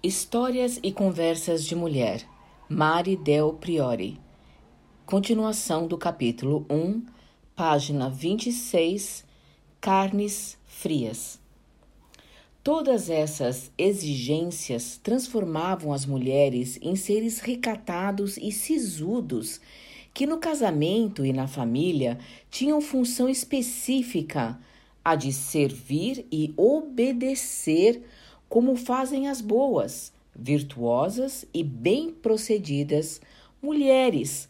Histórias e Conversas de Mulher, Mari Del Priori. Continuação do capítulo 1, página 26, Carnes Frias. Todas essas exigências transformavam as mulheres em seres recatados e sisudos, que no casamento e na família tinham função específica, a de servir e obedecer como fazem as boas, virtuosas e bem procedidas mulheres,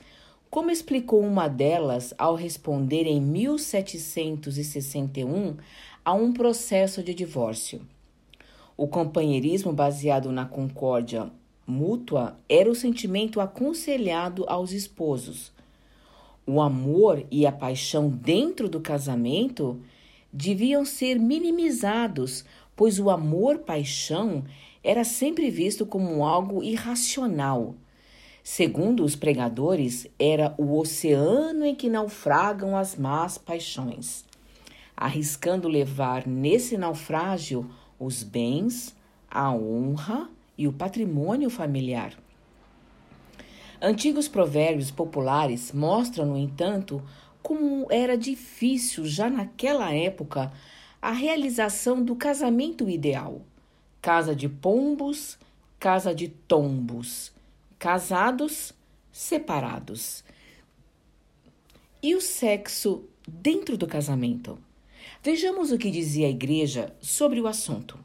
como explicou uma delas ao responder em 1761 a um processo de divórcio. O companheirismo baseado na concórdia mútua era o sentimento aconselhado aos esposos. O amor e a paixão dentro do casamento deviam ser minimizados pois o amor-paixão era sempre visto como algo irracional. Segundo os pregadores, era o oceano em que naufragam as más paixões, arriscando levar nesse naufrágio os bens, a honra e o patrimônio familiar. Antigos provérbios populares mostram, no entanto, como era difícil já naquela época a realização do casamento ideal. Casa de pombos, casa de tombos, casados, separados. E o sexo dentro do casamento? Vejamos o que dizia a igreja sobre o assunto.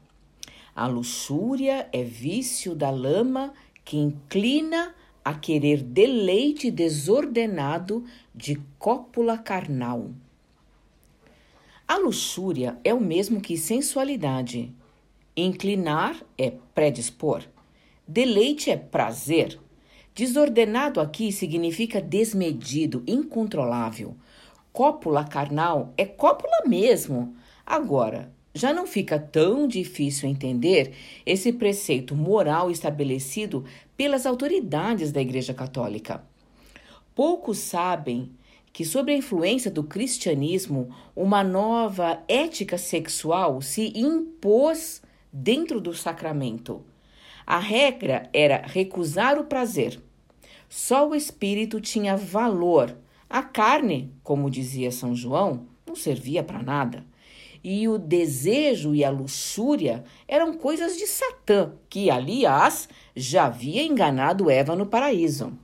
A luxúria é vício da lama que inclina a querer deleite desordenado de cópula carnal. A luxúria é o mesmo que sensualidade. Inclinar é predispor. Deleite é prazer. Desordenado aqui significa desmedido, incontrolável. Cópula carnal é cópula mesmo. Agora, já não fica tão difícil entender esse preceito moral estabelecido pelas autoridades da Igreja Católica. Poucos sabem que, sob a influência do cristianismo, uma nova ética sexual se impôs dentro do sacramento. A regra era recusar o prazer. Só o espírito tinha valor. A carne, como dizia São João, não servia para nada. E o desejo e a luxúria eram coisas de Satã, que, aliás, já havia enganado Eva no paraíso.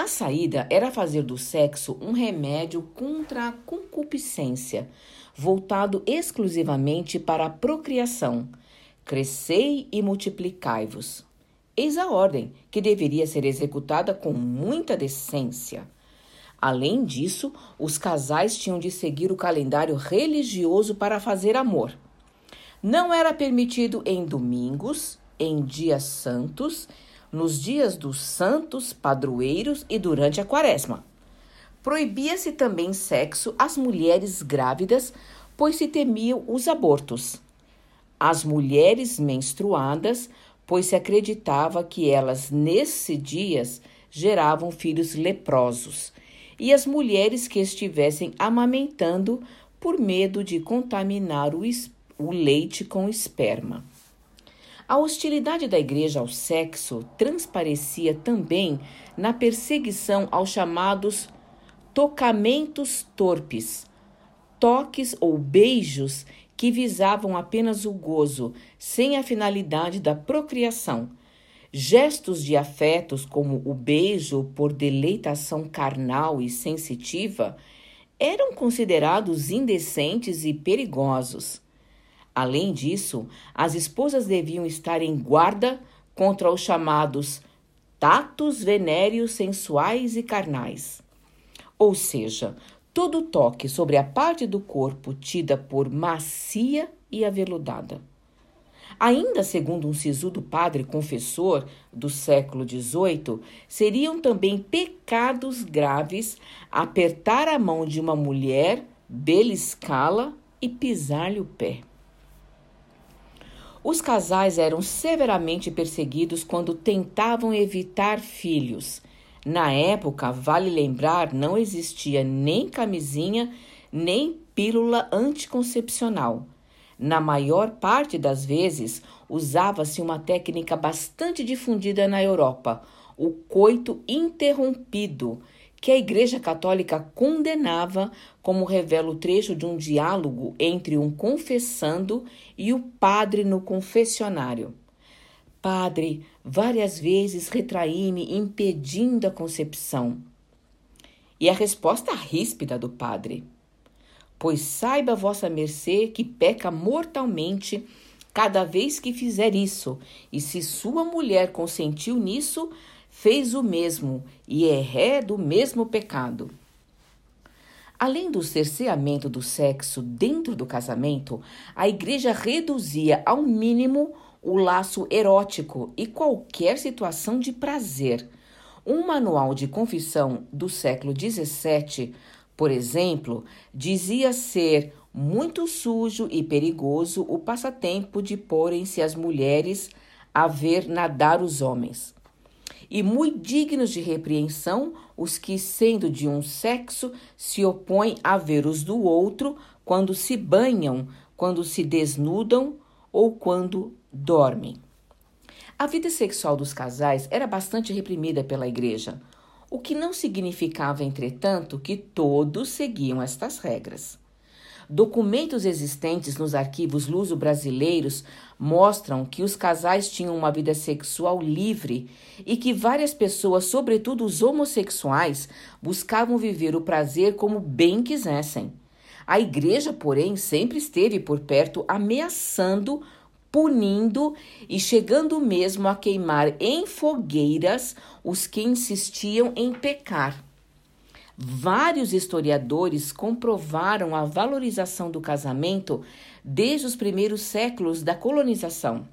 A saída era fazer do sexo um remédio contra a concupiscência, voltado exclusivamente para a procriação. Crescei e multiplicai-vos. Eis a ordem, que deveria ser executada com muita decência. Além disso, os casais tinham de seguir o calendário religioso para fazer amor. Não era permitido em domingos, em dias santos nos dias dos santos, padroeiros e durante a quaresma. Proibia-se também sexo às mulheres grávidas, pois se temiam os abortos. Às mulheres menstruadas, pois se acreditava que elas, nesses dias, geravam filhos leprosos, e as mulheres que estivessem amamentando por medo de contaminar o, o leite com esperma. A hostilidade da igreja ao sexo transparecia também na perseguição aos chamados tocamentos torpes, toques ou beijos que visavam apenas o gozo, sem a finalidade da procriação. Gestos de afetos, como o beijo por deleitação carnal e sensitiva, eram considerados indecentes e perigosos. Além disso, as esposas deviam estar em guarda contra os chamados tatos venéreos sensuais e carnais. Ou seja, todo toque sobre a parte do corpo tida por macia e aveludada. Ainda segundo um sisudo padre confessor do século XVIII, seriam também pecados graves apertar a mão de uma mulher, beliscá-la e pisar-lhe o pé. Os casais eram severamente perseguidos quando tentavam evitar filhos. Na época, vale lembrar, não existia nem camisinha nem pílula anticoncepcional. Na maior parte das vezes, usava-se uma técnica bastante difundida na Europa, o coito interrompido, que a Igreja Católica condenava, como revela o trecho de um diálogo entre um confessando e o padre no confessionário. Padre, várias vezes retraí-me impedindo a concepção. E a resposta ríspida do padre: Pois saiba vossa mercê que peca mortalmente cada vez que fizer isso, e se sua mulher consentiu nisso, fez o mesmo e é ré do mesmo pecado. Além do cerceamento do sexo dentro do casamento, a igreja reduzia ao mínimo o laço erótico e qualquer situação de prazer. Um manual de confissão do século XVII, por exemplo, dizia ser muito sujo e perigoso o passatempo de porem-se as mulheres a ver nadar os homens e muito dignos de repreensão os que, sendo de um sexo, se opõem a ver os do outro quando se banham, quando se desnudam ou quando dormem. A vida sexual dos casais era bastante reprimida pela igreja, o que não significava, entretanto, que todos seguiam estas regras. Documentos existentes nos arquivos luso-brasileiros mostram que os casais tinham uma vida sexual livre e que várias pessoas, sobretudo os homossexuais, buscavam viver o prazer como bem quisessem. A igreja, porém, sempre esteve por perto ameaçando, punindo e chegando mesmo a queimar em fogueiras os que insistiam em pecar. Vários historiadores comprovaram a valorização do casamento desde os primeiros séculos da colonização.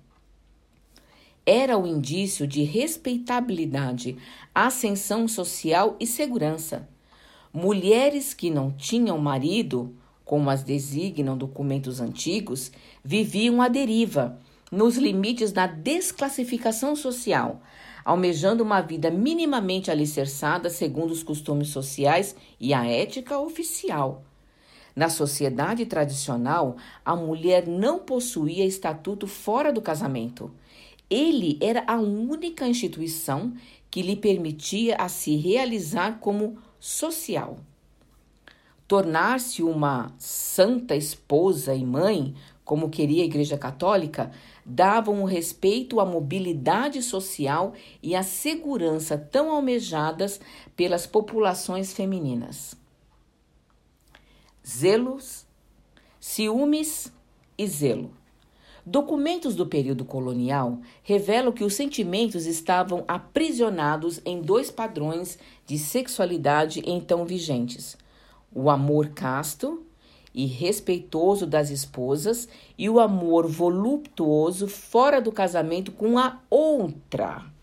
Era o indício de respeitabilidade, ascensão social e segurança. Mulheres que não tinham marido, como as designam documentos antigos, viviam à deriva, nos limites da desclassificação social, almejando uma vida minimamente alicerçada segundo os costumes sociais e a ética oficial. Na sociedade tradicional, a mulher não possuía estatuto fora do casamento. Ele era a única instituição que lhe permitia a se realizar como social. Tornar-se uma santa esposa e mãe, como queria a Igreja Católica, davam o respeito à mobilidade social e à segurança tão almejadas pelas populações femininas. Zelos, ciúmes e zelo. Documentos do período colonial revelam que os sentimentos estavam aprisionados em dois padrões de sexualidade então vigentes: o amor casto e respeitoso das esposas e o amor voluptuoso fora do casamento com a outra.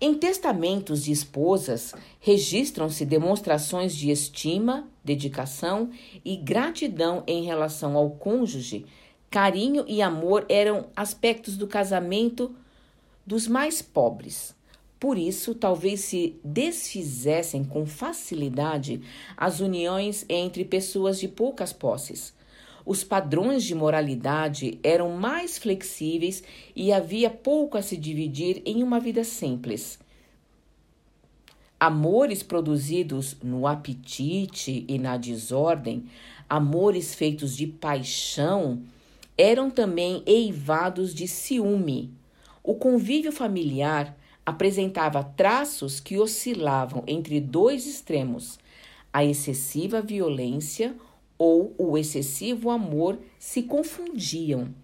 Em testamentos de esposas, registram-se demonstrações de estima, dedicação e gratidão em relação ao cônjuge. Carinho e amor eram aspectos do casamento dos mais pobres. Por isso, talvez se desfizessem com facilidade as uniões entre pessoas de poucas posses. Os padrões de moralidade eram mais flexíveis e havia pouco a se dividir em uma vida simples. Amores produzidos no apetite e na desordem, amores feitos de paixão, eram também eivados de ciúme. O convívio familiar apresentava traços que oscilavam entre dois extremos: a excessiva violência ou o excessivo amor se confundiam.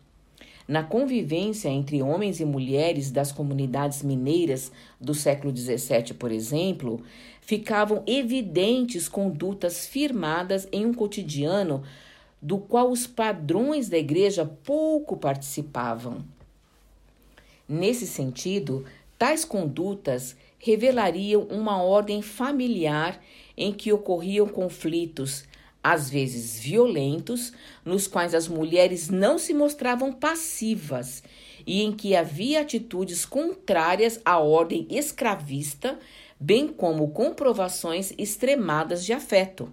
Na convivência entre homens e mulheres das comunidades mineiras do século XVII, por exemplo, ficavam evidentes condutas firmadas em um cotidiano do qual os padrões da igreja pouco participavam. Nesse sentido, Tais condutas revelariam uma ordem familiar em que ocorriam conflitos, às vezes violentos, nos quais as mulheres não se mostravam passivas e em que havia atitudes contrárias à ordem escravista, bem como comprovações extremadas de afeto.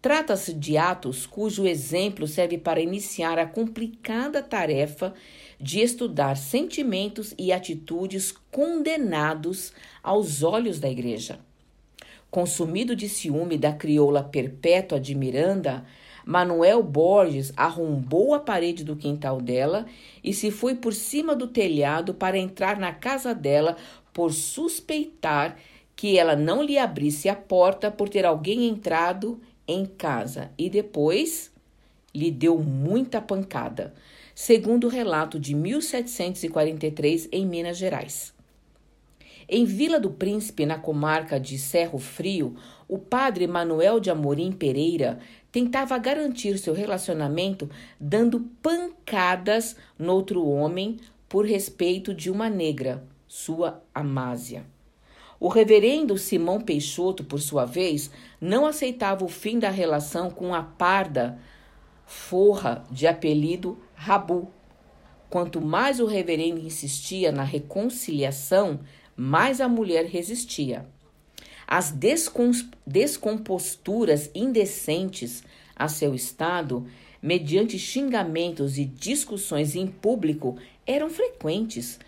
Trata-se de atos cujo exemplo serve para iniciar a complicada tarefa de estudar sentimentos e atitudes condenados aos olhos da igreja. Consumido de ciúme da crioula perpétua de Miranda, Manuel Borges arrombou a parede do quintal dela e se foi por cima do telhado para entrar na casa dela por suspeitar que ela não lhe abrisse a porta por ter alguém entrado em casa e depois lhe deu muita pancada, segundo o relato de 1743 em Minas Gerais. Em Vila do Príncipe, na comarca de Cerro Frio, o padre Manuel de Amorim Pereira tentava garantir seu relacionamento dando pancadas no outro homem por respeito de uma negra, sua Amásia. O reverendo Simão Peixoto, por sua vez, não aceitava o fim da relação com a parda forra de apelido Rabu. Quanto mais o reverendo insistia na reconciliação, mais a mulher resistia. As descomposturas indecentes a seu estado, mediante xingamentos e discussões em público, eram frequentes,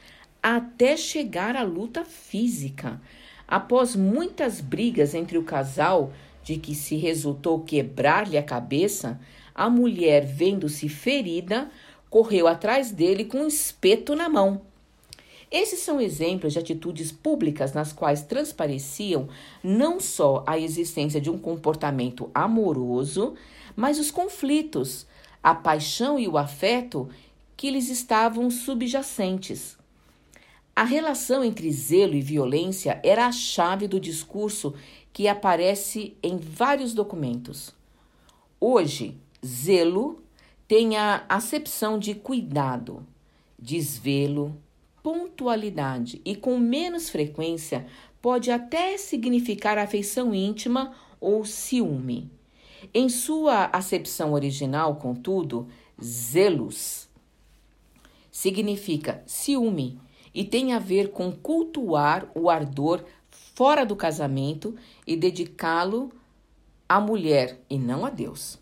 até chegar à luta física. Após muitas brigas entre o casal, de que se resultou quebrar-lhe a cabeça, a mulher, vendo-se ferida, correu atrás dele com um espeto na mão. Esses são exemplos de atitudes públicas nas quais transpareciam não só a existência de um comportamento amoroso, mas os conflitos, a paixão e o afeto que lhes estavam subjacentes. A relação entre zelo e violência era a chave do discurso que aparece em vários documentos. Hoje, zelo tem a acepção de cuidado, desvelo, pontualidade e com menos frequência pode até significar afeição íntima ou ciúme. Em sua acepção original, contudo, zelos significa ciúme e tem a ver com cultuar o ardor fora do casamento e dedicá-lo à mulher e não a Deus.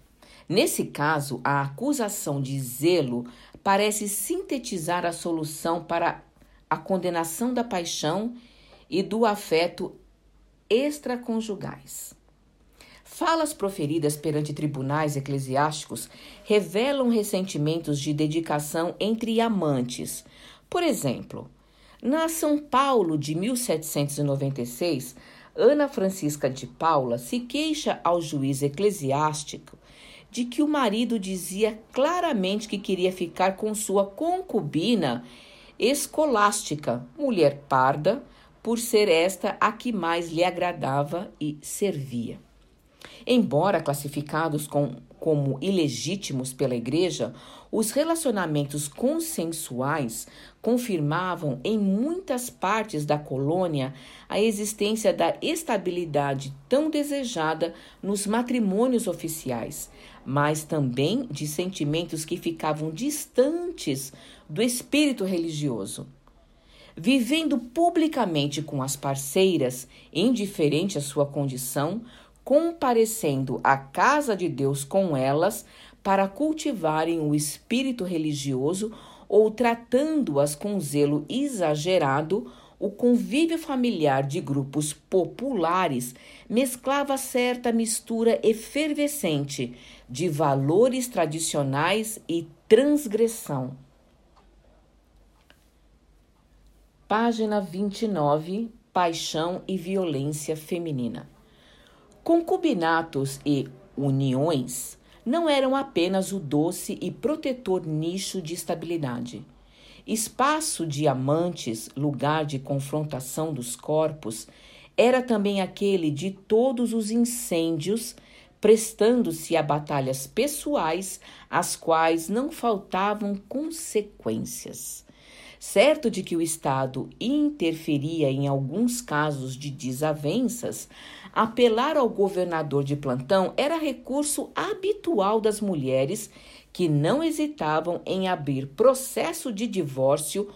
Nesse caso, a acusação de zelo parece sintetizar a solução para a condenação da paixão e do afeto extraconjugais. Falas proferidas perante tribunais eclesiásticos revelam ressentimentos de dedicação entre amantes. Por exemplo, na São Paulo de 1796, Ana Francisca de Paula se queixa ao juiz eclesiástico de que o marido dizia claramente que queria ficar com sua concubina escolástica, mulher parda, por ser esta a que mais lhe agradava e servia. Embora classificados com, como ilegítimos pela Igreja, os relacionamentos consensuais confirmavam em muitas partes da colônia a existência da estabilidade tão desejada nos matrimônios oficiais, mas também de sentimentos que ficavam distantes do espírito religioso. Vivendo publicamente com as parceiras, indiferente à sua condição, comparecendo à casa de Deus com elas para cultivarem o espírito religioso ou tratando-as com zelo exagerado, o convívio familiar de grupos populares mesclava certa mistura efervescente de valores tradicionais e transgressão. Página 29 Paixão e violência feminina. Concubinatos e uniões não eram apenas o doce e protetor nicho de estabilidade. Espaço de amantes, lugar de confrontação dos corpos, era também aquele de todos os incêndios, prestando-se a batalhas pessoais, às quais não faltavam consequências. Certo de que o Estado interferia em alguns casos de desavenças, apelar ao governador de plantão era recurso habitual das mulheres que não hesitavam em abrir processo de divórcio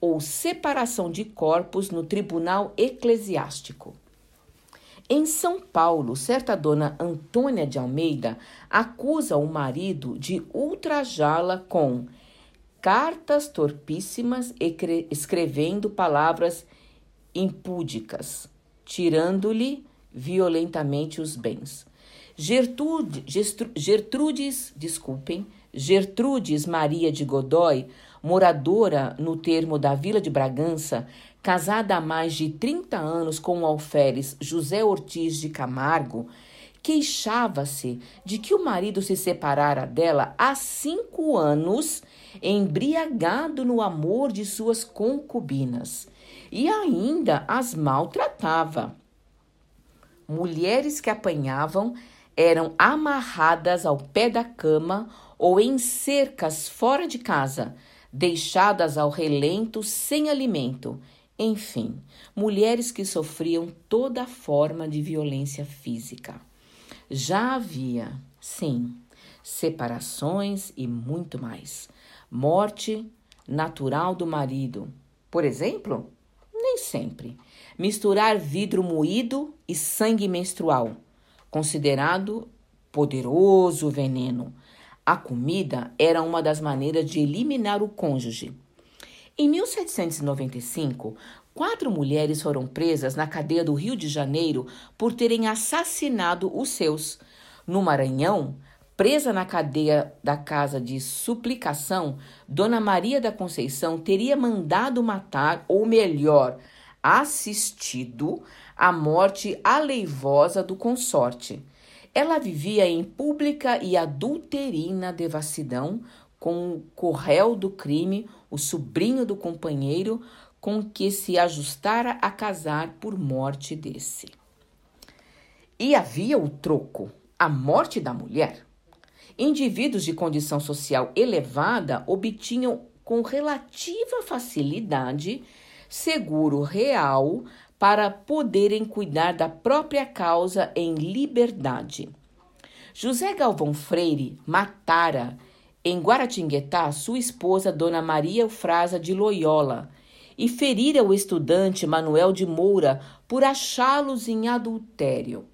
ou separação de corpos no tribunal eclesiástico. Em São Paulo, certa dona Antônia de Almeida acusa o marido de ultrajá-la com cartas torpíssimas escrevendo palavras impúdicas, tirando-lhe violentamente os bens. Gertrude, Gertrudes, desculpem, Gertrudes Maria de Godoy, moradora no termo da Vila de Bragança, casada há mais de 30 anos com o alferes José Ortiz de Camargo, queixava-se de que o marido se separara dela há cinco anos, embriagado no amor de suas concubinas, e ainda as maltratava. Mulheres que apanhavam eram amarradas ao pé da cama ou em cercas fora de casa, deixadas ao relento sem alimento. Enfim, mulheres que sofriam toda forma de violência física. Já havia, sim, separações e muito mais. Morte natural do marido. Por exemplo, nem sempre. Misturar vidro moído e sangue menstrual, considerado poderoso veneno. A comida era uma das maneiras de eliminar o cônjuge. Em 1795, Quatro mulheres foram presas na cadeia do Rio de Janeiro por terem assassinado os seus. No Maranhão, presa na cadeia da casa de suplicação, Dona Maria da Conceição teria mandado matar, ou melhor, assistido, a morte aleivosa do consorte. Ela vivia em pública e adulterina devassidão com o corréu do crime, o sobrinho do companheiro, com que se ajustara a casar por morte desse. E havia o troco, a morte da mulher. Indivíduos de condição social elevada obtinham com relativa facilidade seguro real para poderem cuidar da própria causa em liberdade. José Galvão Freire matara em Guaratinguetá sua esposa Dona Maria Eufrasa de Loyola, e ferira o estudante Manuel de Moura por achá-los em adultério.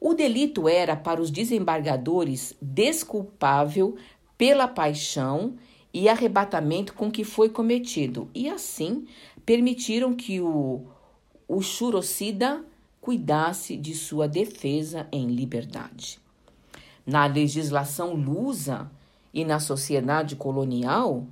O delito era para os desembargadores desculpável pela paixão e arrebatamento com que foi cometido, e assim permitiram que o, o churocida cuidasse de sua defesa em liberdade. Na legislação lusa e na sociedade colonial,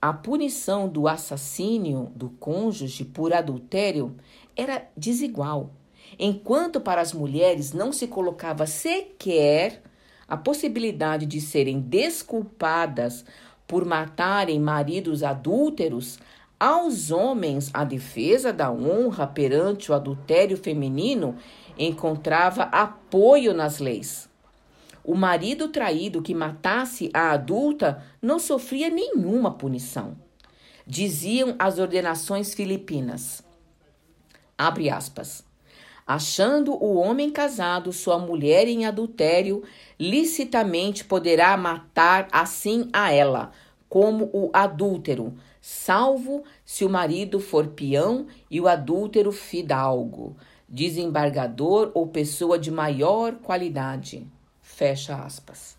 a punição do assassínio do cônjuge por adultério era desigual, enquanto para as mulheres não se colocava sequer a possibilidade de serem desculpadas por matarem maridos adúlteros, aos homens a defesa da honra perante o adultério feminino encontrava apoio nas leis. O marido traído que matasse a adulta não sofria nenhuma punição. Diziam as ordenações filipinas. Abre aspas. Achando o homem casado sua mulher em adultério, licitamente poderá matar assim a ela, como o adúltero, salvo se o marido for peão e o adúltero fidalgo, desembargador ou pessoa de maior qualidade. Fecha aspas.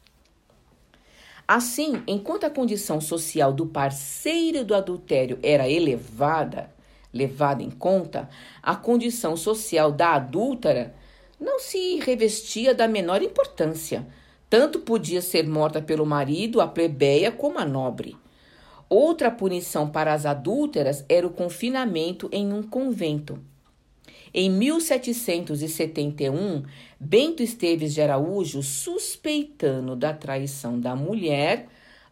Assim, enquanto a condição social do parceiro do adultério era elevada, levada em conta, a condição social da adúltera não se revestia da menor importância. Tanto podia ser morta pelo marido a plebeia como a nobre. Outra punição para as adúlteras era o confinamento em um convento. Em 1771, Bento Esteves de Araújo, suspeitando da traição da mulher,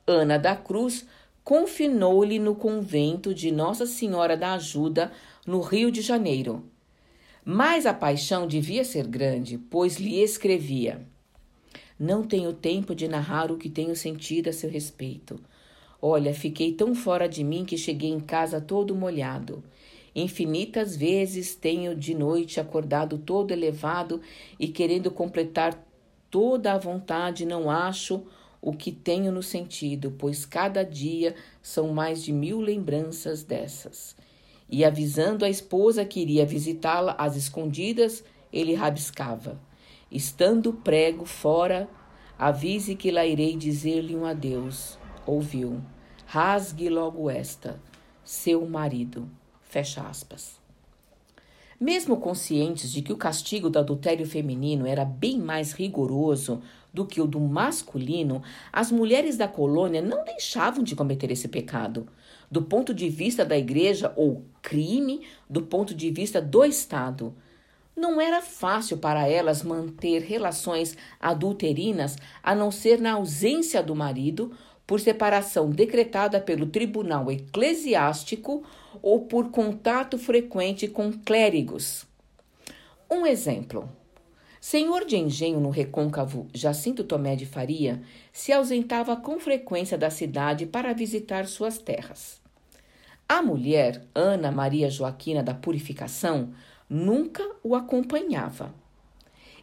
Ana da Cruz, confinou-lhe no convento de Nossa Senhora da Ajuda, no Rio de Janeiro. Mas a paixão devia ser grande, pois lhe escrevia: Não tenho tempo de narrar o que tenho sentido a seu respeito. Olha, fiquei tão fora de mim que cheguei em casa todo molhado. Infinitas vezes tenho de noite acordado todo elevado e querendo completar toda a vontade, não acho o que tenho no sentido, pois cada dia são mais de mil lembranças dessas. E avisando a esposa que iria visitá-la às escondidas, ele rabiscava. Estando prego fora, avise que lá irei dizer-lhe um adeus. Ouviu. rasgue logo esta, seu marido. Fecha aspas. Mesmo conscientes de que o castigo do adultério feminino era bem mais rigoroso do que o do masculino, as mulheres da colônia não deixavam de cometer esse pecado. Do ponto de vista da igreja, ou crime, do ponto de vista do Estado. Não era fácil para elas manter relações adulterinas a não ser na ausência do marido, por separação decretada pelo tribunal eclesiástico ou por contato frequente com clérigos. Um exemplo. Senhor de engenho no recôncavo Jacinto Tomé de Faria se ausentava com frequência da cidade para visitar suas terras. A mulher, Ana Maria Joaquina da Purificação, nunca o acompanhava.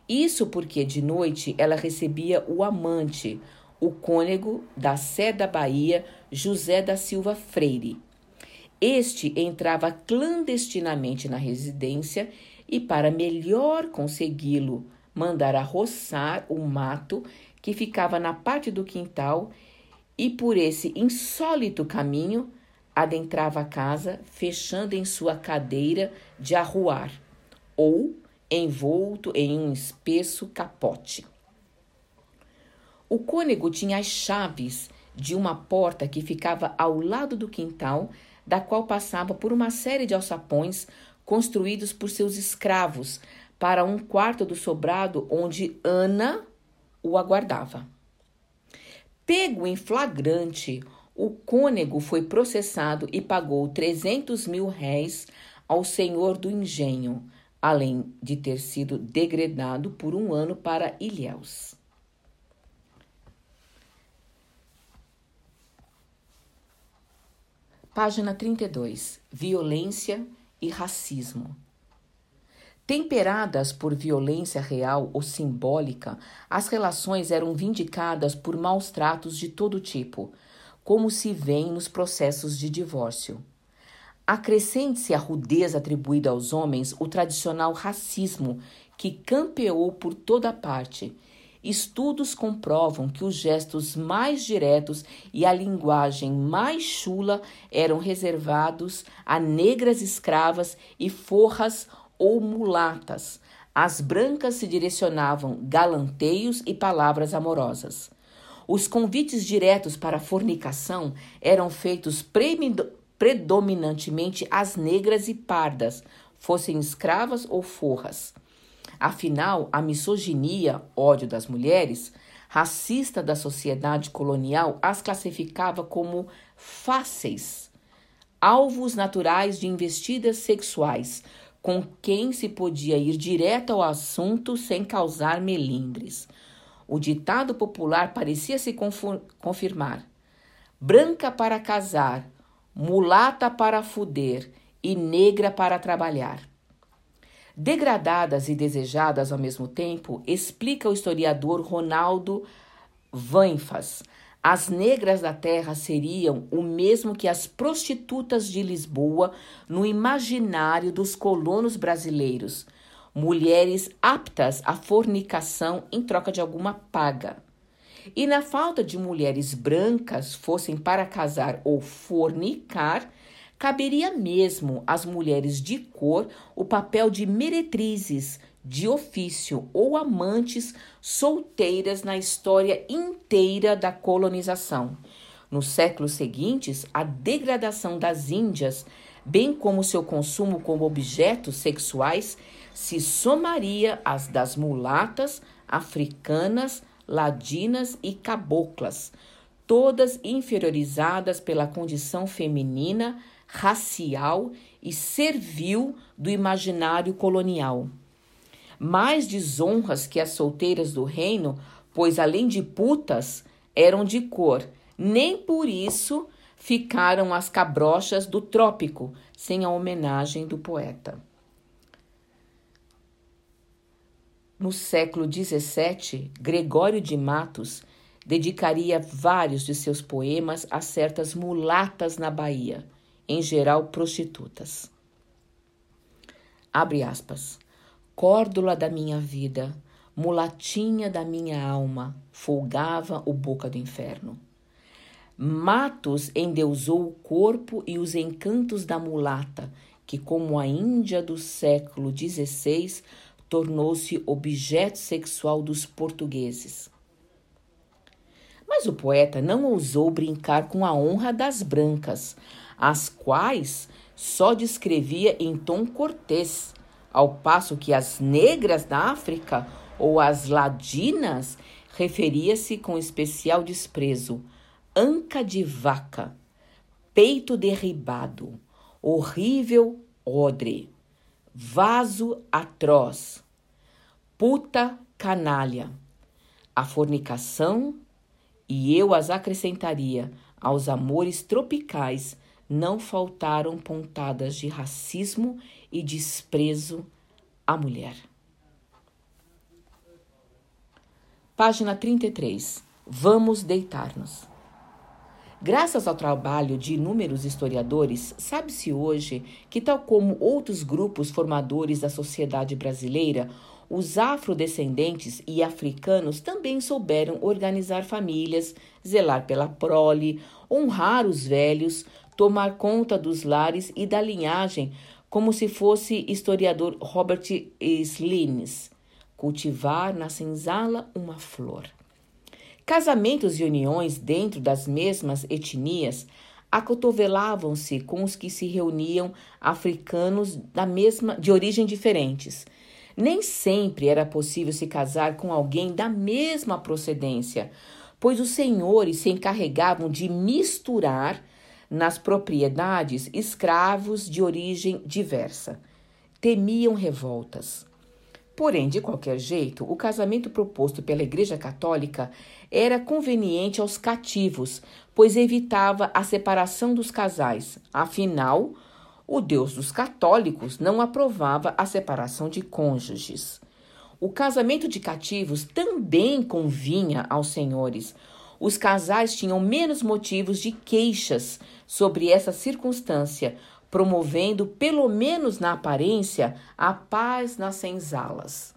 Isso porque de noite ela recebia o amante, o cônego da Sé da Bahia, José da Silva Freire. Este entrava clandestinamente na residência e, para melhor consegui-lo, mandara roçar o mato que ficava na parte do quintal e, por esse insólito caminho, adentrava a casa, fechando em sua cadeira de arruar, ou envolto em um espesso capote. O cônego tinha as chaves de uma porta que ficava ao lado do quintal, da qual passava por uma série de alçapões construídos por seus escravos para um quarto do sobrado onde Ana o aguardava. Pego em flagrante, o cônego foi processado e pagou 300 mil réis ao senhor do engenho, além de ter sido degradado por um ano para Ilhéus. Página 32. Violência e racismo. Temperadas por violência real ou simbólica, as relações eram vindicadas por maus tratos de todo tipo, como se vê nos processos de divórcio. Acrescente-se a rudeza atribuída aos homens o tradicional racismo que campeou por toda parte Estudos comprovam que os gestos mais diretos e a linguagem mais chula eram reservados a negras escravas e forras ou mulatas. As brancas se direcionavam galanteios e palavras amorosas. Os convites diretos para fornicação eram feitos predominantemente às negras e pardas, fossem escravas ou forras. Afinal, a misoginia, ódio das mulheres, racista da sociedade colonial, as classificava como fáceis, alvos naturais de investidas sexuais, com quem se podia ir direto ao assunto sem causar melindres. O ditado popular parecia se confirmar: branca para casar, mulata para fuder e negra para trabalhar. Degradadas e desejadas ao mesmo tempo, explica o historiador Ronaldo Vanfas. As negras da terra seriam o mesmo que as prostitutas de Lisboa no imaginário dos colonos brasileiros, mulheres aptas à fornicação em troca de alguma paga. E na falta de mulheres brancas fossem para casar ou fornicar, caberia mesmo às mulheres de cor o papel de meretrizes de ofício ou amantes solteiras na história inteira da colonização. Nos séculos seguintes, a degradação das Índias, bem como seu consumo como objetos sexuais, se somaria às das mulatas, africanas, ladinas e caboclas, todas inferiorizadas pela condição feminina racial e servil do imaginário colonial. Mais desonras que as solteiras do reino, pois além de putas, eram de cor. Nem por isso ficaram as cabrochas do trópico, sem a homenagem do poeta. No século XVII, Gregório de Matos dedicaria vários de seus poemas a certas mulatas na Bahia, em geral prostitutas. Abre aspas. Córdula da minha vida, mulatinha da minha alma, folgava o boca do inferno. Matos endeusou o corpo e os encantos da mulata, que, como a Índia do século XVI, tornou-se objeto sexual dos portugueses. Mas o poeta não ousou brincar com a honra das brancas, as quais só descrevia em tom cortês, ao passo que as negras da África ou as ladinas referia-se com especial desprezo, anca de vaca, peito derribado, horrível odre, vaso atroz, puta canalha, a fornicação, e eu as acrescentaria aos amores tropicais, não faltaram pontadas de racismo e desprezo à mulher. Página 33. Vamos deitar-nos. Graças ao trabalho de inúmeros historiadores, sabe-se hoje que, tal como outros grupos formadores da sociedade brasileira, os afrodescendentes e africanos também souberam organizar famílias, zelar pela prole, honrar os velhos, tomar conta dos lares e da linhagem, como se fosse historiador Robert Slines, cultivar na senzala uma flor. Casamentos e uniões dentro das mesmas etnias acotovelavam-se com os que se reuniam africanos da mesma de origem diferentes. Nem sempre era possível se casar com alguém da mesma procedência, pois os senhores se encarregavam de misturar nas propriedades escravos de origem diversa. Temiam revoltas. Porém, de qualquer jeito, o casamento proposto pela Igreja Católica era conveniente aos cativos, pois evitava a separação dos casais. Afinal, o Deus dos católicos não aprovava a separação de cônjuges. O casamento de cativos também convinha aos senhores. Os casais tinham menos motivos de queixas sobre essa circunstância, promovendo, pelo menos na aparência, a paz nas senzalas.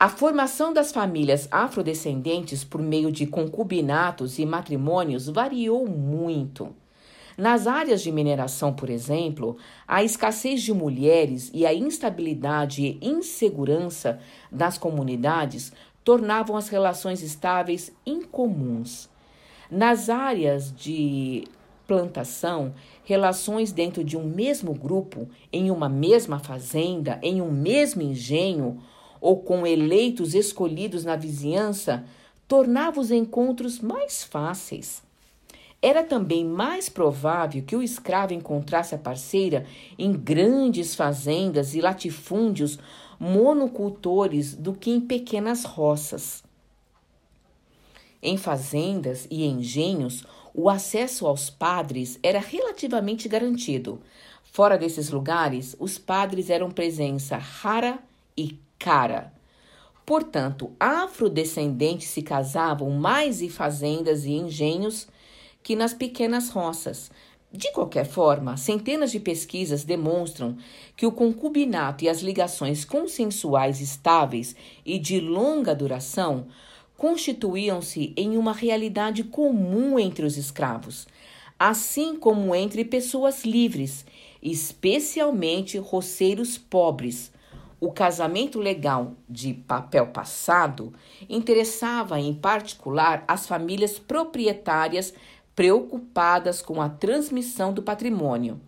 A formação das famílias afrodescendentes por meio de concubinatos e matrimônios variou muito. Nas áreas de mineração, por exemplo, a escassez de mulheres e a instabilidade e insegurança das comunidades tornavam as relações estáveis incomuns. Nas áreas de plantação, relações dentro de um mesmo grupo, em uma mesma fazenda, em um mesmo engenho ou com eleitos escolhidos na vizinhança, tornava os encontros mais fáceis. Era também mais provável que o escravo encontrasse a parceira em grandes fazendas e latifúndios monocultores do que em pequenas roças. Em fazendas e engenhos, o acesso aos padres era relativamente garantido. Fora desses lugares, os padres eram presença rara e cara. Portanto, afrodescendentes se casavam mais em fazendas e engenhos que nas pequenas roças. De qualquer forma, centenas de pesquisas demonstram que o concubinato e as ligações consensuais estáveis e de longa duração constituíam-se em uma realidade comum entre os escravos, assim como entre pessoas livres, especialmente roceiros pobres. O casamento legal de papel passado interessava em particular as famílias proprietárias preocupadas com a transmissão do patrimônio,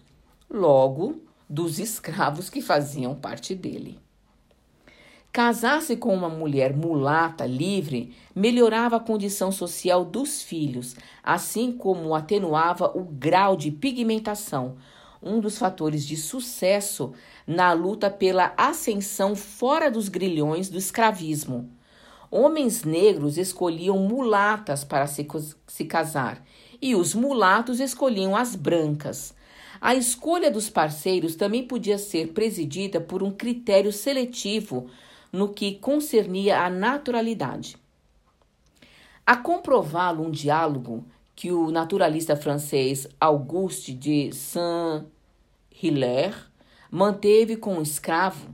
logo dos escravos que faziam parte dele. Casar-se com uma mulher mulata livre melhorava a condição social dos filhos, assim como atenuava o grau de pigmentação, um dos fatores de sucesso na luta pela ascensão fora dos grilhões do escravismo. Homens negros escolhiam mulatas para se, se casar e os mulatos escolhiam as brancas. A escolha dos parceiros também podia ser presidida por um critério seletivo no que concernia à naturalidade. A comprová-lo um diálogo que o naturalista francês Auguste de Saint-Hilaire manteve com um escravo,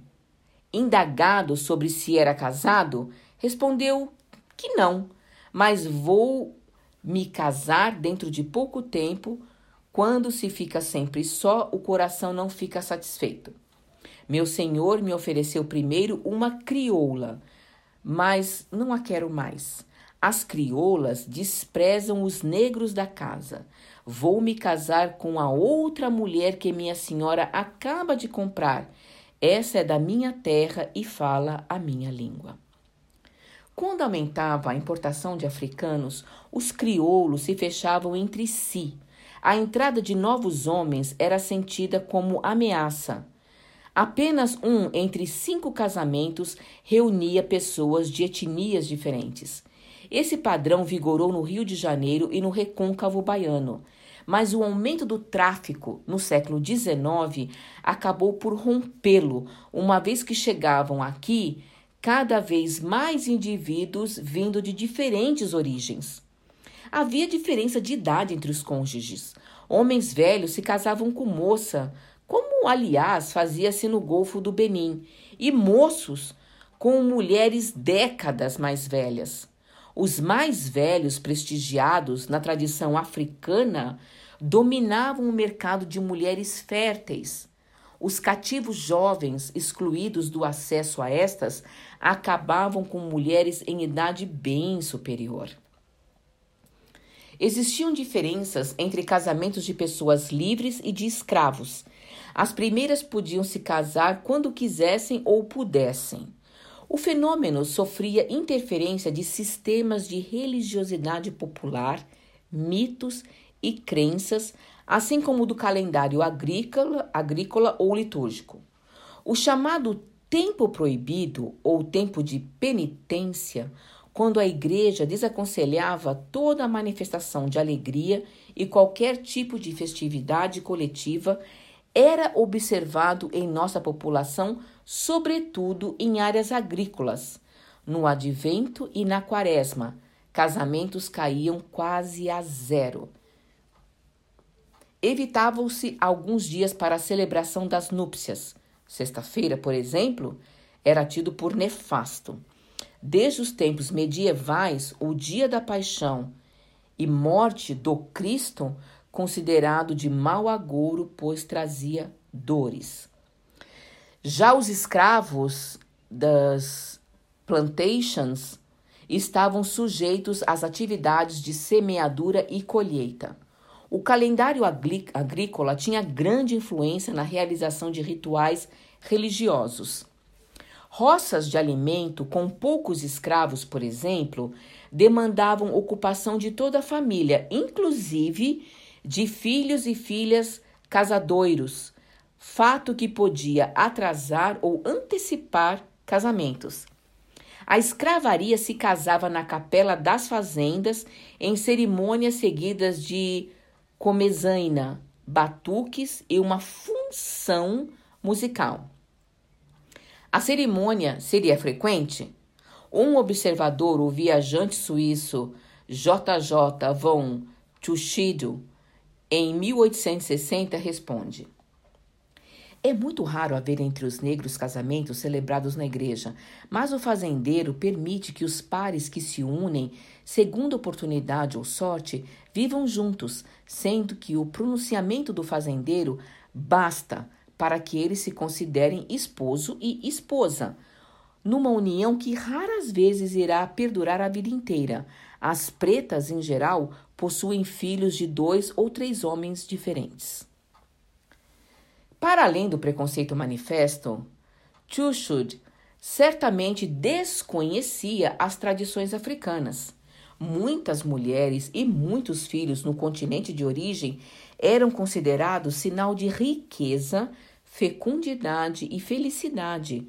indagado sobre se era casado, respondeu que não, mas vou me casar dentro de pouco tempo. Quando se fica sempre só, o coração não fica satisfeito. Meu senhor me ofereceu primeiro uma crioula, mas não a quero mais. As crioulas desprezam os negros da casa. Vou me casar com a outra mulher que minha senhora acaba de comprar. Essa é da minha terra e fala a minha língua. Quando aumentava a importação de africanos, os crioulos se fechavam entre si. A entrada de novos homens era sentida como ameaça. Apenas um entre cinco casamentos reunia pessoas de etnias diferentes. Esse padrão vigorou no Rio de Janeiro e no recôncavo baiano, mas o aumento do tráfico no século XIX acabou por rompê-lo, uma vez que chegavam aqui cada vez mais indivíduos vindo de diferentes origens. Havia diferença de idade entre os cônjuges. Homens velhos se casavam com moça, como aliás fazia-se no Golfo do Benin, e moços com mulheres décadas mais velhas. Os mais velhos, prestigiados na tradição africana, dominavam o mercado de mulheres férteis. Os cativos jovens, excluídos do acesso a estas, acabavam com mulheres em idade bem superior. Existiam diferenças entre casamentos de pessoas livres e de escravos. As primeiras podiam se casar quando quisessem ou pudessem. O fenômeno sofria interferência de sistemas de religiosidade popular, mitos e crenças, assim como do calendário agrícola, agrícola ou litúrgico. O chamado tempo proibido ou tempo de penitência, quando a igreja desaconselhava toda manifestação de alegria e qualquer tipo de festividade coletiva, era observado em nossa população sobretudo em áreas agrícolas. No advento e na quaresma, casamentos caíam quase a zero. Evitavam-se alguns dias para a celebração das núpcias. Sexta-feira, por exemplo, era tido por nefasto. Desde os tempos medievais, o dia da paixão e morte do Cristo, considerado de mau agouro, pois trazia dores. Já os escravos das plantations estavam sujeitos às atividades de semeadura e colheita. O calendário agrícola tinha grande influência na realização de rituais religiosos. Roças de alimento com poucos escravos, por exemplo, demandavam ocupação de toda a família, inclusive de filhos e filhas casadoiros, fato que podia atrasar ou antecipar casamentos. A escravaria se casava na capela das fazendas em cerimônias seguidas de comezaina, batuques e uma função musical. A cerimônia seria frequente? Um observador, o viajante suíço JJ von Tuschido, em 1860, responde: é muito raro haver entre os negros casamentos celebrados na igreja, mas o fazendeiro permite que os pares que se unem, segundo oportunidade ou sorte, vivam juntos, sendo que o pronunciamento do fazendeiro basta para que eles se considerem esposo e esposa, numa união que raras vezes irá perdurar a vida inteira. As pretas, em geral, possuem filhos de dois ou três homens diferentes. Para além do preconceito manifesto, Chushud certamente desconhecia as tradições africanas. Muitas mulheres e muitos filhos no continente de origem eram considerados sinal de riqueza, fecundidade e felicidade.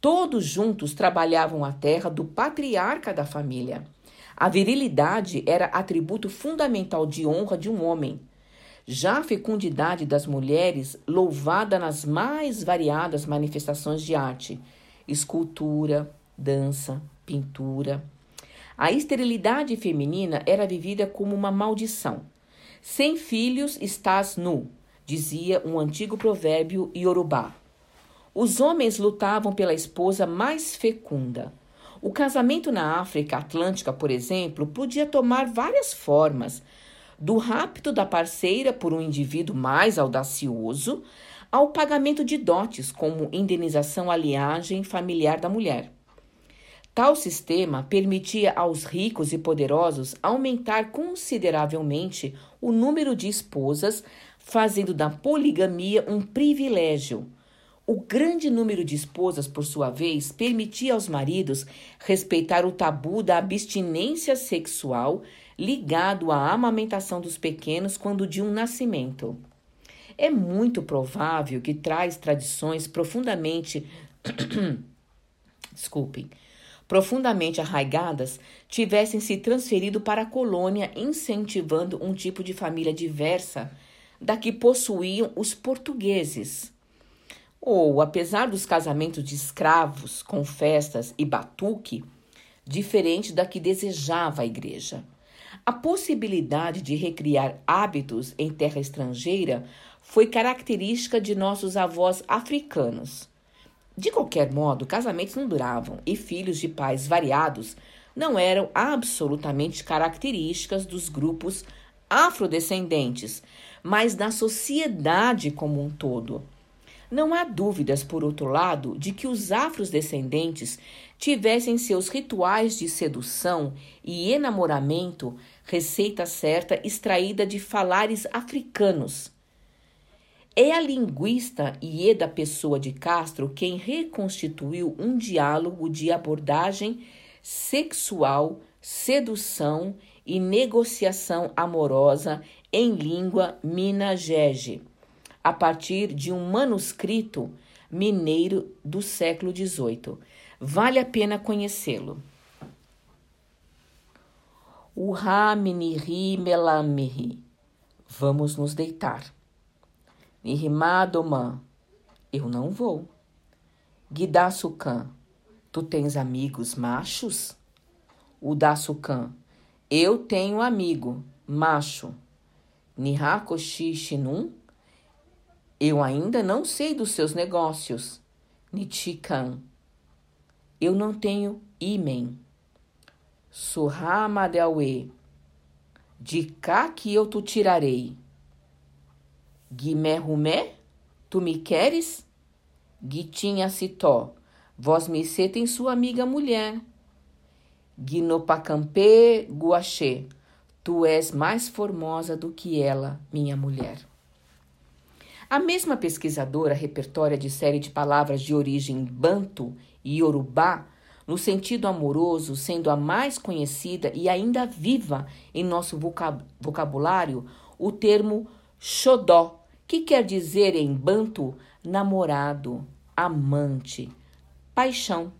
Todos juntos trabalhavam a terra do patriarca da família. A virilidade era atributo fundamental de honra de um homem. Já a fecundidade das mulheres, louvada nas mais variadas manifestações de arte, escultura, dança, pintura. A esterilidade feminina era vivida como uma maldição. Sem filhos estás nu, dizia um antigo provérbio iorubá. Os homens lutavam pela esposa mais fecunda. O casamento na África Atlântica, por exemplo, podia tomar várias formas, do rapto da parceira por um indivíduo mais audacioso ao pagamento de dotes como indenização à linhagem familiar da mulher. Tal sistema permitia aos ricos e poderosos aumentar consideravelmente o número de esposas, fazendo da poligamia um privilégio. O grande número de esposas, por sua vez, permitia aos maridos respeitar o tabu da abstinência sexual ligado à amamentação dos pequenos quando de um nascimento. É muito provável que traz tradições profundamente desculpem, profundamente arraigadas tivessem se transferido para a colônia, incentivando um tipo de família diversa da que possuíam os portugueses. Ou, apesar dos casamentos de escravos com festas e batuque, diferente da que desejava a igreja. A possibilidade de recriar hábitos em terra estrangeira foi característica de nossos avós africanos. De qualquer modo, casamentos não duravam e filhos de pais variados não eram absolutamente características dos grupos afrodescendentes, mas da sociedade como um todo. Não há dúvidas, por outro lado, de que os afrodescendentes tivessem seus rituais de sedução e enamoramento receita certa extraída de falares africanos é a linguista Ieda Pessoa de Castro quem reconstituiu um diálogo de abordagem sexual, sedução e negociação amorosa em língua minagege, a partir de um manuscrito mineiro do século XVIII. Vale a pena conhecê-lo. O Raminiri Melamiri. Vamos nos deitar. Nirimadoman, eu não vou. Guidassucan, tu tens amigos machos? O Dasucan, eu tenho amigo macho. Nihakoshi Shinun, eu ainda não sei dos seus negócios. Nichikan, eu não tenho imen. Surramadeawe, de cá que eu tu tirarei. Guimé Rumé, tu me queres? Guitinha Citó, vós me tem sua amiga mulher. Guinopacampê Guaxê, tu és mais formosa do que ela, minha mulher. A mesma pesquisadora repertória de série de palavras de origem banto e yorubá, no sentido amoroso, sendo a mais conhecida e ainda viva em nosso vocabulário, o termo xodó, que quer dizer em banto namorado, amante, paixão.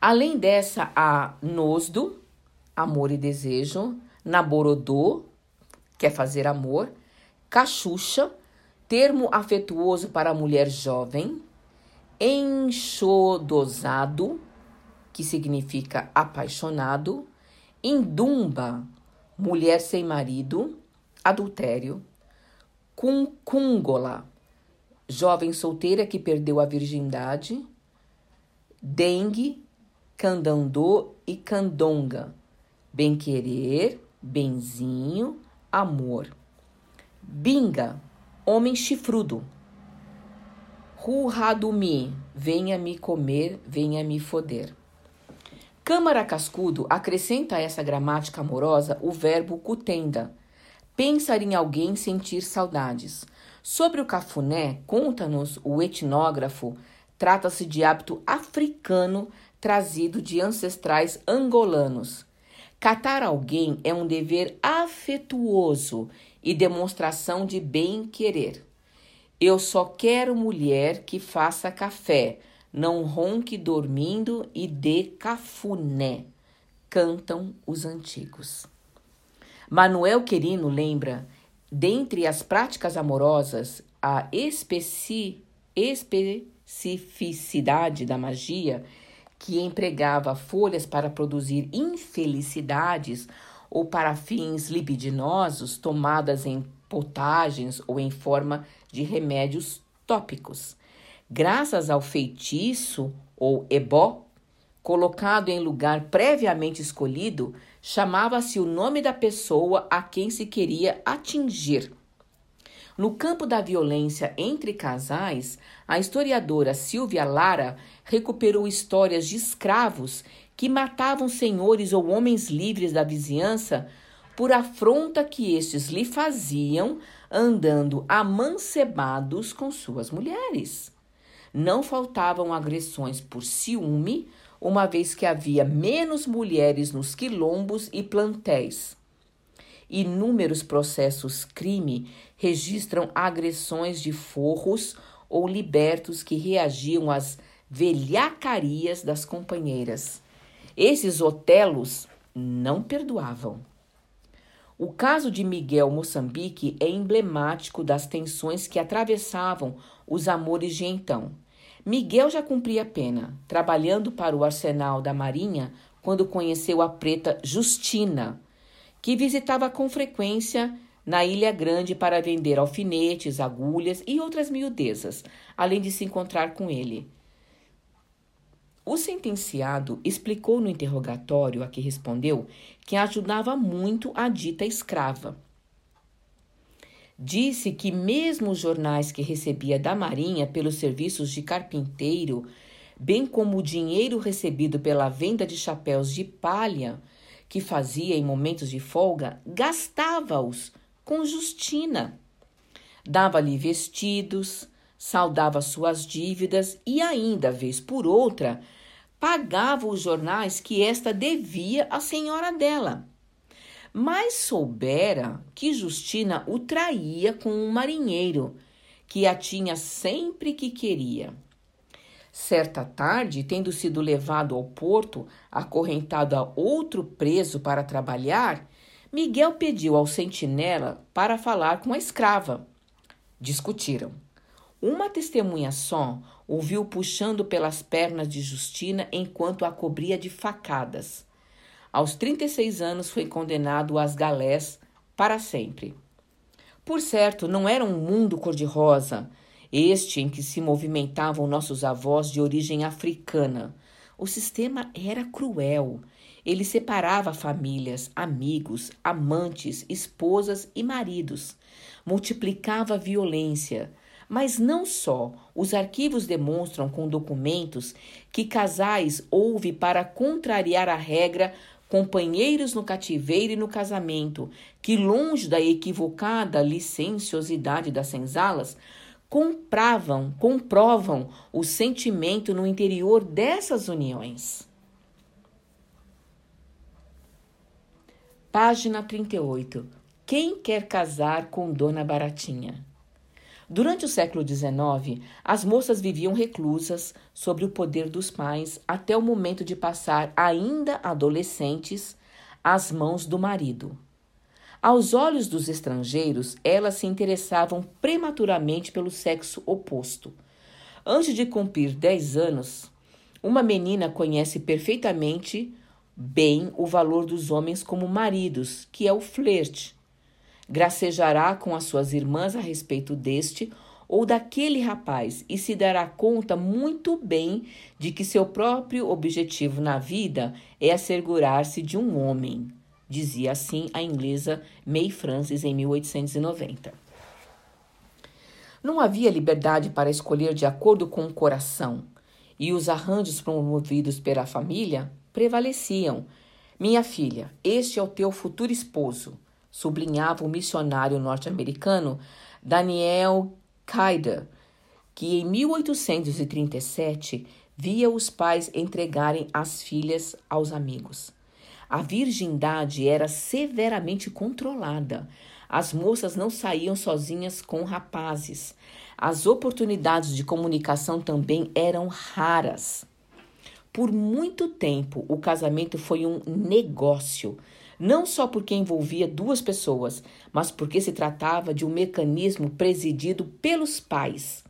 Além dessa, há nosdo, amor e desejo, naborodô, quer fazer amor, cachucha, termo afetuoso para mulher jovem, enxodosado, que significa apaixonado, indumba, mulher sem marido, adultério, Cuncungola, jovem solteira que perdeu a virgindade, dengue, candandô e candonga, bem-querer, benzinho, amor. Binga, homem chifrudo. Ruhadumi, venha me comer, venha me foder. Câmara Cascudo acrescenta a essa gramática amorosa o verbo cutenda, Pensar em alguém sentir saudades. Sobre o cafuné, conta-nos o etnógrafo, trata-se de hábito africano trazido de ancestrais angolanos. Catar alguém é um dever afetuoso e demonstração de bem-querer. Eu só quero mulher que faça café, não ronque dormindo e dê cafuné, cantam os antigos. Manuel Querino lembra, dentre as práticas amorosas, a especi especificidade da magia que empregava folhas para produzir infelicidades ou para fins libidinosos tomadas em potagens ou em forma de remédios tópicos. Graças ao feitiço ou ebó, colocado em lugar previamente escolhido, chamava-se o nome da pessoa a quem se queria atingir. No campo da violência entre casais, a historiadora Silvia Lara recuperou histórias de escravos que matavam senhores ou homens livres da vizinhança por afronta que estes lhe faziam andando amancebados com suas mulheres. Não faltavam agressões por ciúme, uma vez que havia menos mulheres nos quilombos e plantéis. Inúmeros processos crime registram agressões de forros ou libertos que reagiam às velhacarias das companheiras. Esses otelos não perdoavam. O caso de Miguel Moçambique é emblemático das tensões que atravessavam os amores de então. Miguel já cumpria pena, trabalhando para o arsenal da Marinha quando conheceu a preta Justina, que visitava com frequência na Ilha Grande para vender alfinetes, agulhas e outras miudezas, além de se encontrar com ele. O sentenciado explicou no interrogatório a que respondeu que ajudava muito a dita escrava. Disse que, mesmo os jornais que recebia da Marinha pelos serviços de carpinteiro, bem como o dinheiro recebido pela venda de chapéus de palha que fazia em momentos de folga, gastava-os com Justina. Dava-lhe vestidos, saldava suas dívidas e ainda, vez por outra, pagava os jornais que esta devia à senhora dela. Mas soubera que Justina o traía com um marinheiro, que a tinha sempre que queria. Certa tarde, tendo sido levado ao porto, acorrentado a outro preso para trabalhar, Miguel pediu ao sentinela para falar com a escrava. Discutiram. Uma testemunha só ouviu puxando pelas pernas de Justina enquanto a cobria de facadas. Aos 36 anos foi condenado às galés para sempre. Por certo, não era um mundo cor-de-rosa, este em que se movimentavam nossos avós de origem africana. O sistema era cruel. Ele separava famílias, amigos, amantes, esposas e maridos. Multiplicava a violência mas não só. Os arquivos demonstram com documentos que casais houve para contrariar a regra companheiros no cativeiro e no casamento, que longe da equivocada licenciosidade das senzalas, compravam, comprovam o sentimento no interior dessas uniões. Página 38. Quem quer casar com Dona Baratinha? Durante o século XIX, as moças viviam reclusas sobre o poder dos pais até o momento de passar, ainda adolescentes, às mãos do marido. Aos olhos dos estrangeiros, elas se interessavam prematuramente pelo sexo oposto. Antes de cumprir 10 anos, uma menina conhece perfeitamente bem o valor dos homens como maridos, que é o flerte Gracejará com as suas irmãs a respeito deste ou daquele rapaz e se dará conta muito bem de que seu próprio objetivo na vida é assegurar-se de um homem, dizia assim a inglesa May Francis em 1890. Não havia liberdade para escolher de acordo com o coração, e os arranjos promovidos pela família prevaleciam. Minha filha, este é o teu futuro esposo sublinhava o missionário norte-americano Daniel Kaider, que em 1837 via os pais entregarem as filhas aos amigos. A virgindade era severamente controlada. As moças não saíam sozinhas com rapazes. As oportunidades de comunicação também eram raras. Por muito tempo, o casamento foi um negócio não só porque envolvia duas pessoas, mas porque se tratava de um mecanismo presidido pelos pais.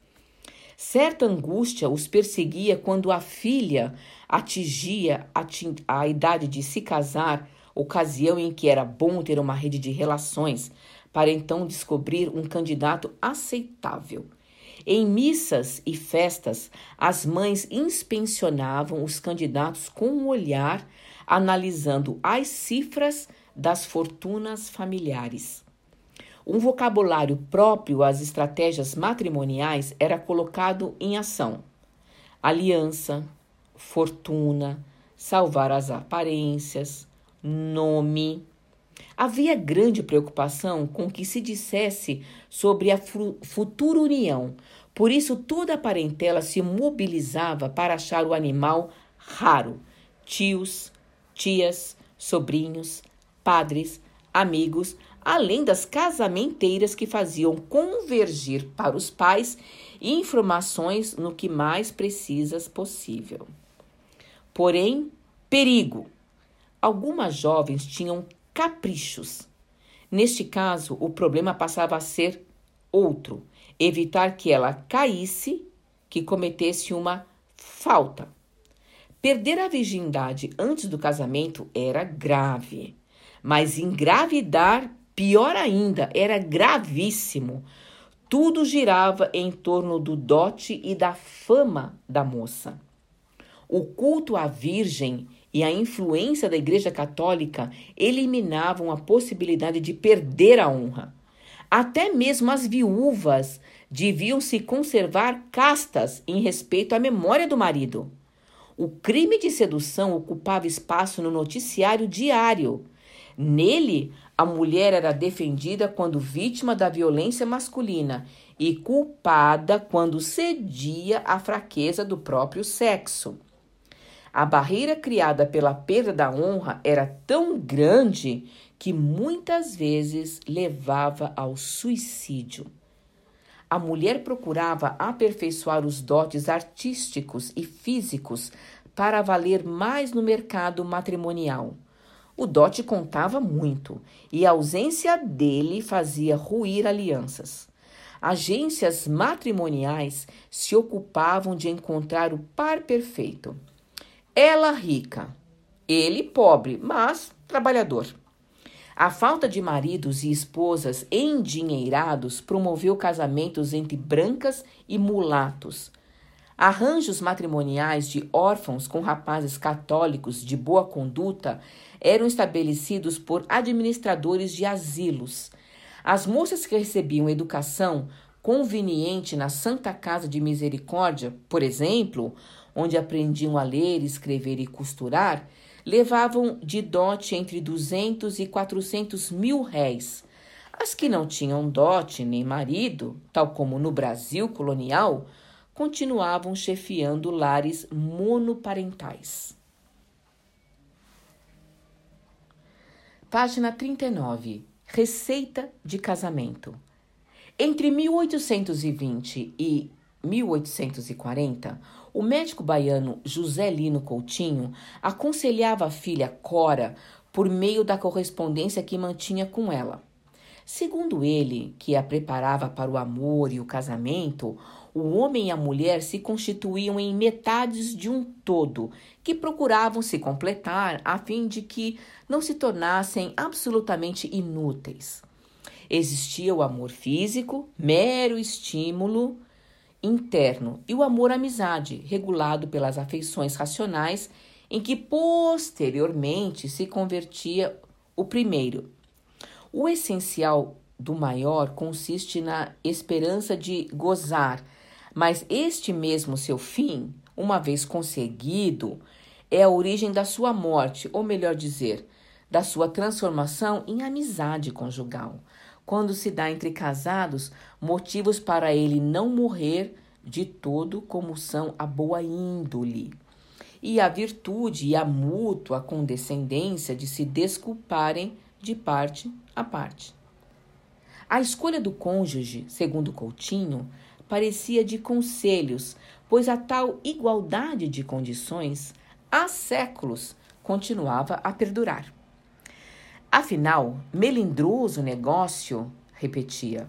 Certa angústia os perseguia quando a filha atingia a idade de se casar, ocasião em que era bom ter uma rede de relações, para então descobrir um candidato aceitável. Em missas e festas, as mães inspecionavam os candidatos com um olhar, analisando as cifras das fortunas familiares. Um vocabulário próprio às estratégias matrimoniais era colocado em ação. Aliança, fortuna, salvar as aparências, nome. Havia grande preocupação com que se dissesse sobre a futura união, por isso toda a parentela se mobilizava para achar o animal raro. Tios, tias, sobrinhos, padres, amigos, além das casamenteiras que faziam convergir para os pais informações no que mais precisas possível. Porém, perigo. Algumas jovens tinham caprichos. Neste caso, o problema passava a ser outro: evitar que ela caísse, que cometesse uma falta. Perder a virgindade antes do casamento era grave, mas engravidar Pior ainda, era gravíssimo. Tudo girava em torno do dote e da fama da moça. O culto à Virgem e a influência da Igreja Católica eliminavam a possibilidade de perder a honra. Até mesmo as viúvas deviam se conservar castas em respeito à memória do marido. O crime de sedução ocupava espaço no noticiário diário. Nele, a mulher era defendida quando vítima da violência masculina e culpada quando cedia à fraqueza do próprio sexo. A barreira criada pela perda da honra era tão grande que muitas vezes levava ao suicídio. A mulher procurava aperfeiçoar os dotes artísticos e físicos para valer mais no mercado matrimonial. O dote contava muito e a ausência dele fazia ruir alianças. Agências matrimoniais se ocupavam de encontrar o par perfeito. Ela rica, ele pobre, mas trabalhador. A falta de maridos e esposas endinheirados promoveu casamentos entre brancas e mulatos. Arranjos matrimoniais de órfãos com rapazes católicos de boa conduta eram estabelecidos por administradores de asilos. As moças que recebiam educação conveniente na Santa Casa de Misericórdia, por exemplo, onde aprendiam a ler, escrever e costurar, levavam de dote entre 200 e 400 mil réis. As que não tinham dote nem marido, tal como no Brasil colonial, continuavam chefiando lares monoparentais. Página 39. Receita de casamento. Entre 1820 e 1840, o médico baiano José Lino Coutinho aconselhava a filha Cora por meio da correspondência que mantinha com ela. Segundo ele, que a preparava para o amor e o casamento, o homem e a mulher se constituíam em metades de um todo, que procuravam se completar a fim de que não se tornassem absolutamente inúteis. Existia o amor físico, mero estímulo interno, e o amor-amizade, regulado pelas afeições racionais, em que posteriormente se convertia o primeiro. O essencial do maior consiste na esperança de gozar mas este mesmo seu fim, uma vez conseguido, é a origem da sua morte, ou melhor dizer, da sua transformação em amizade conjugal. Quando se dá entre casados motivos para ele não morrer de todo, como são a boa índole e a virtude e a mútua condescendência de se desculparem de parte a parte. A escolha do cônjuge, segundo Coutinho, parecia de conselhos, pois a tal igualdade de condições há séculos continuava a perdurar. Afinal, melindroso negócio, repetia,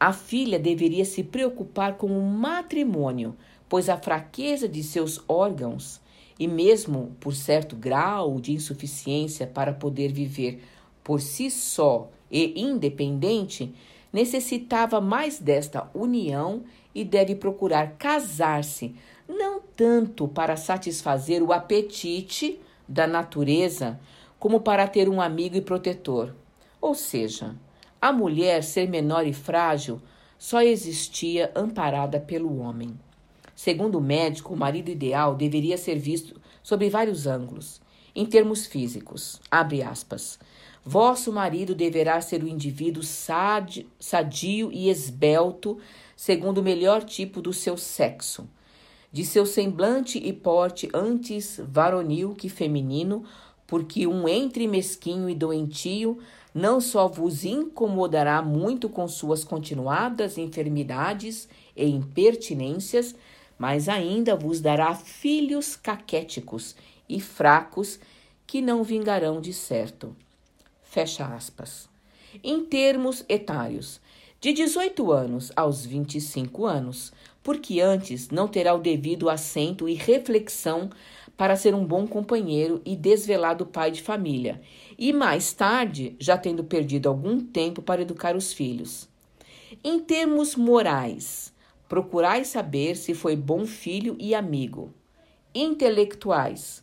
a filha deveria se preocupar com o matrimônio, pois a fraqueza de seus órgãos, e mesmo por certo grau de insuficiência para poder viver por si só e independente, necessitava mais desta união e deve procurar casar-se, não tanto para satisfazer o apetite da natureza, como para ter um amigo e protetor. Ou seja, a mulher ser menor e frágil só existia amparada pelo homem. Segundo o médico, o marido ideal deveria ser visto sob vários ângulos. Em termos físicos, abre aspas, vosso marido deverá ser o indivíduo sadio e esbelto, segundo o melhor tipo do seu sexo. De seu semblante e porte antes varonil que feminino, porque um entre mesquinho e doentio não só vos incomodará muito com suas continuadas enfermidades e impertinências, mas ainda vos dará filhos caquéticos e fracos que não vingarão de certo. Fecha aspas. Em termos etários, de 18 anos aos 25 anos, porque antes não terá o devido assento e reflexão para ser um bom companheiro e desvelado pai de família, e mais tarde, já tendo perdido algum tempo para educar os filhos. Em termos morais, Procurai saber se foi bom filho e amigo. Intelectuais.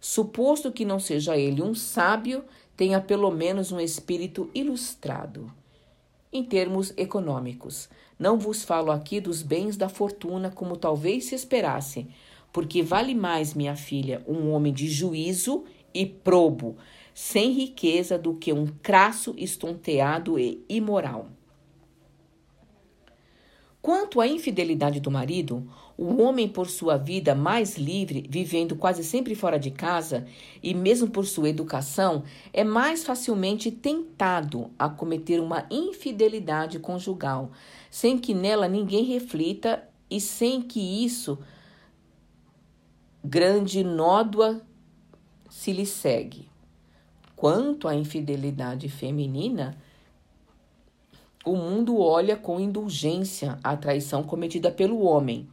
Suposto que não seja ele um sábio, tenha pelo menos um espírito ilustrado. Em termos econômicos, não vos falo aqui dos bens da fortuna como talvez se esperasse, porque vale mais, minha filha, um homem de juízo e probo, sem riqueza, do que um crasso estonteado e imoral. Quanto à infidelidade do marido, o homem, por sua vida mais livre, vivendo quase sempre fora de casa, e mesmo por sua educação, é mais facilmente tentado a cometer uma infidelidade conjugal, sem que nela ninguém reflita e sem que isso grande nódoa se lhe segue. Quanto à infidelidade feminina, o mundo olha com indulgência a traição cometida pelo homem,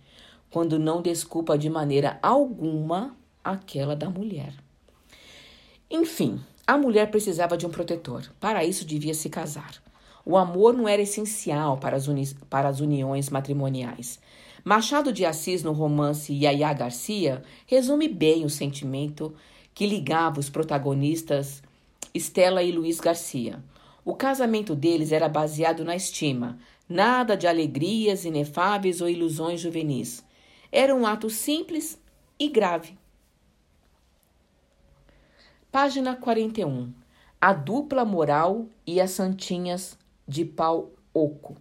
quando não desculpa de maneira alguma aquela da mulher. Enfim, a mulher precisava de um protetor. Para isso, devia se casar. O amor não era essencial para as, uni para as uniões matrimoniais. Machado de Assis, no romance Yaya Garcia, resume bem o sentimento que ligava os protagonistas Estela e Luiz Garcia. O casamento deles era baseado na estima, nada de alegrias inefáveis ou ilusões juvenis. Era um ato simples e grave. Página 41. A dupla moral e as santinhas de pau oco.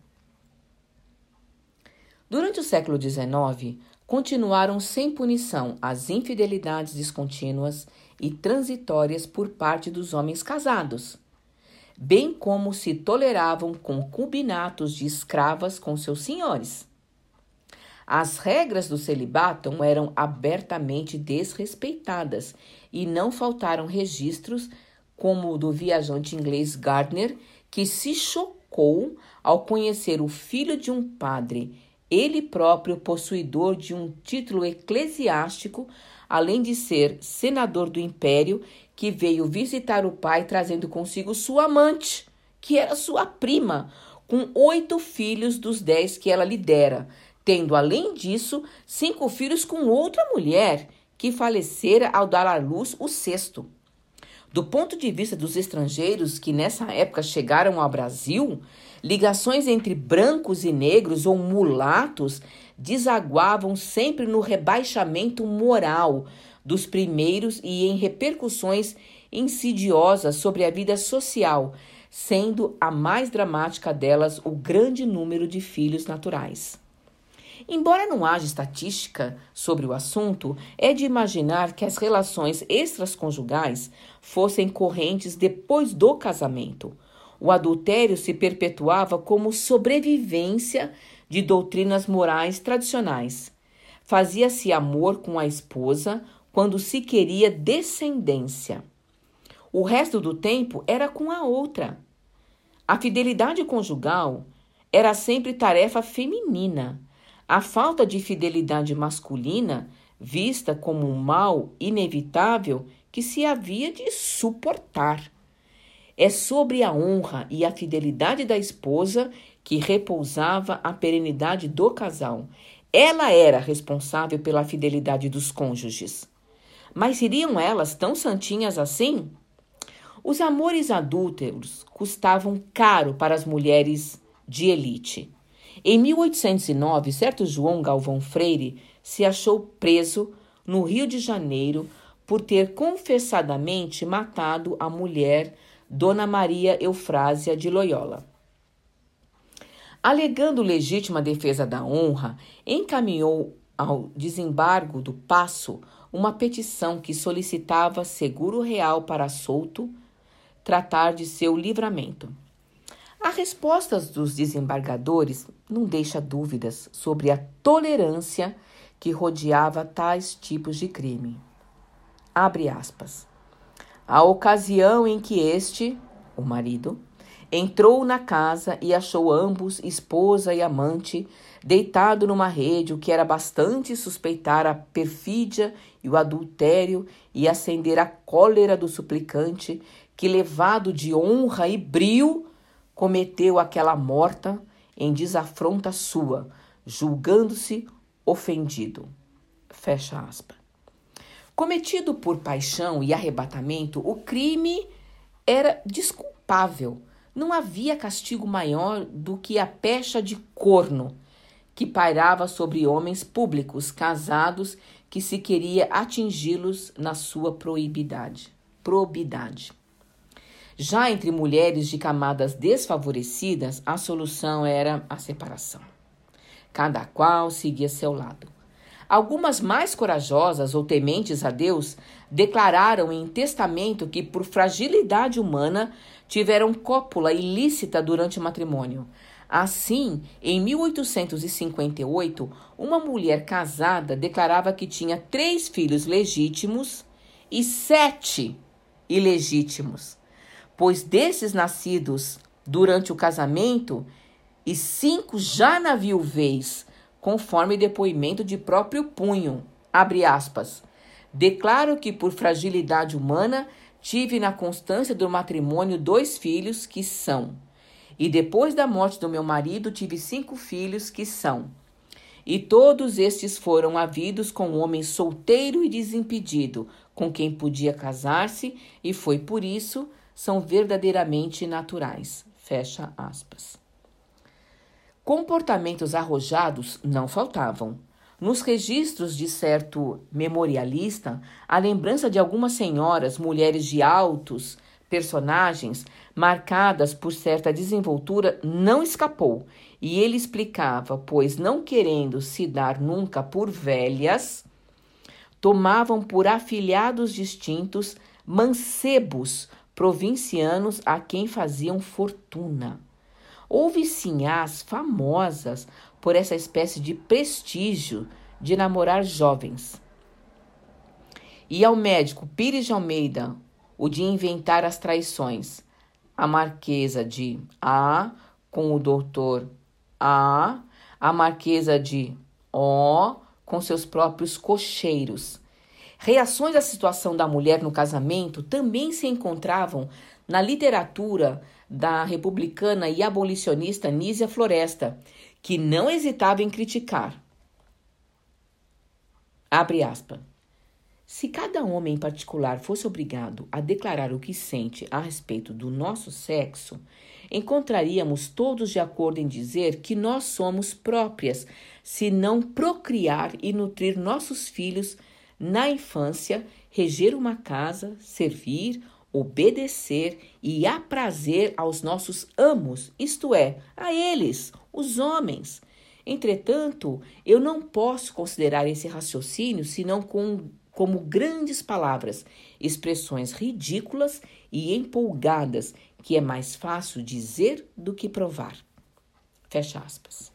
Durante o século XIX, continuaram sem punição as infidelidades descontínuas e transitórias por parte dos homens casados bem como se toleravam concubinatos de escravas com seus senhores. As regras do celibato eram abertamente desrespeitadas e não faltaram registros, como o do viajante inglês Gardner, que se chocou ao conhecer o filho de um padre, ele próprio possuidor de um título eclesiástico, além de ser senador do império que veio visitar o pai trazendo consigo sua amante, que era sua prima, com oito filhos dos dez que ela lidera, tendo, além disso, cinco filhos com outra mulher, que falecera ao dar à luz o sexto. Do ponto de vista dos estrangeiros que nessa época chegaram ao Brasil, ligações entre brancos e negros ou mulatos desaguavam sempre no rebaixamento moral, dos primeiros e em repercussões insidiosas sobre a vida social, sendo a mais dramática delas o grande número de filhos naturais. Embora não haja estatística sobre o assunto, é de imaginar que as relações extraconjugais fossem correntes depois do casamento. O adultério se perpetuava como sobrevivência de doutrinas morais tradicionais. Fazia-se amor com a esposa, quando se queria descendência. O resto do tempo era com a outra. A fidelidade conjugal era sempre tarefa feminina. A falta de fidelidade masculina, vista como um mal inevitável que se havia de suportar. É sobre a honra e a fidelidade da esposa que repousava a perenidade do casal. Ela era responsável pela fidelidade dos cônjuges. Mas iriam elas tão santinhas assim? Os amores adúlteros custavam caro para as mulheres de elite. Em 1809, certo João Galvão Freire se achou preso no Rio de Janeiro por ter confessadamente matado a mulher Dona Maria Eufrásia de Loyola. Alegando legítima defesa da honra, encaminhou ao desembargo do Passo uma petição que solicitava seguro real para solto tratar de seu livramento. A resposta dos desembargadores não deixa dúvidas sobre a tolerância que rodeava tais tipos de crime. Abre aspas. A ocasião em que este, o marido, entrou na casa e achou ambos, esposa e amante, deitado numa rede, o que era bastante suspeitar a perfídia e o adultério e acender a cólera do suplicante, que, levado de honra e brio, cometeu aquela morta em desafronta sua, julgando-se ofendido. Fecha aspas. Cometido por paixão e arrebatamento, o crime era desculpável. Não havia castigo maior do que a pecha de corno que pairava sobre homens públicos casados que se queria atingi-los na sua proibidade, probidade. Já entre mulheres de camadas desfavorecidas, a solução era a separação. Cada qual seguia seu lado. Algumas mais corajosas ou tementes a Deus declararam em testamento que, por fragilidade humana, tiveram cópula ilícita durante o matrimônio. Assim, em 1858, uma mulher casada declarava que tinha três filhos legítimos e sete ilegítimos, pois desses nascidos durante o casamento e cinco já na viuvez, conforme depoimento de próprio punho. Abre aspas. Declaro que por fragilidade humana tive na constância do matrimônio dois filhos que são. E depois da morte do meu marido tive cinco filhos que são. E todos estes foram havidos com um homem solteiro e desimpedido, com quem podia casar-se, e foi por isso são verdadeiramente naturais. Fecha aspas. Comportamentos arrojados não faltavam. Nos registros de certo memorialista, a lembrança de algumas senhoras, mulheres de altos personagens, marcadas por certa desenvoltura, não escapou. E ele explicava, pois não querendo se dar nunca por velhas, tomavam por afilhados distintos mancebos provincianos a quem faziam fortuna. Houve sinhás famosas por essa espécie de prestígio de namorar jovens. E ao médico Pires de Almeida, o de inventar as traições, a marquesa de A com o doutor A, a marquesa de O com seus próprios cocheiros. Reações à situação da mulher no casamento também se encontravam na literatura da republicana e abolicionista Nísia Floresta, que não hesitava em criticar. Abre. Se cada homem em particular fosse obrigado a declarar o que sente a respeito do nosso sexo, encontraríamos todos de acordo em dizer que nós somos próprias, se não procriar e nutrir nossos filhos na infância, reger uma casa, servir, obedecer e aprazer aos nossos amos, isto é, a eles, os homens. Entretanto, eu não posso considerar esse raciocínio senão com, como grandes palavras, expressões ridículas e empolgadas, que é mais fácil dizer do que provar. Fecha aspas.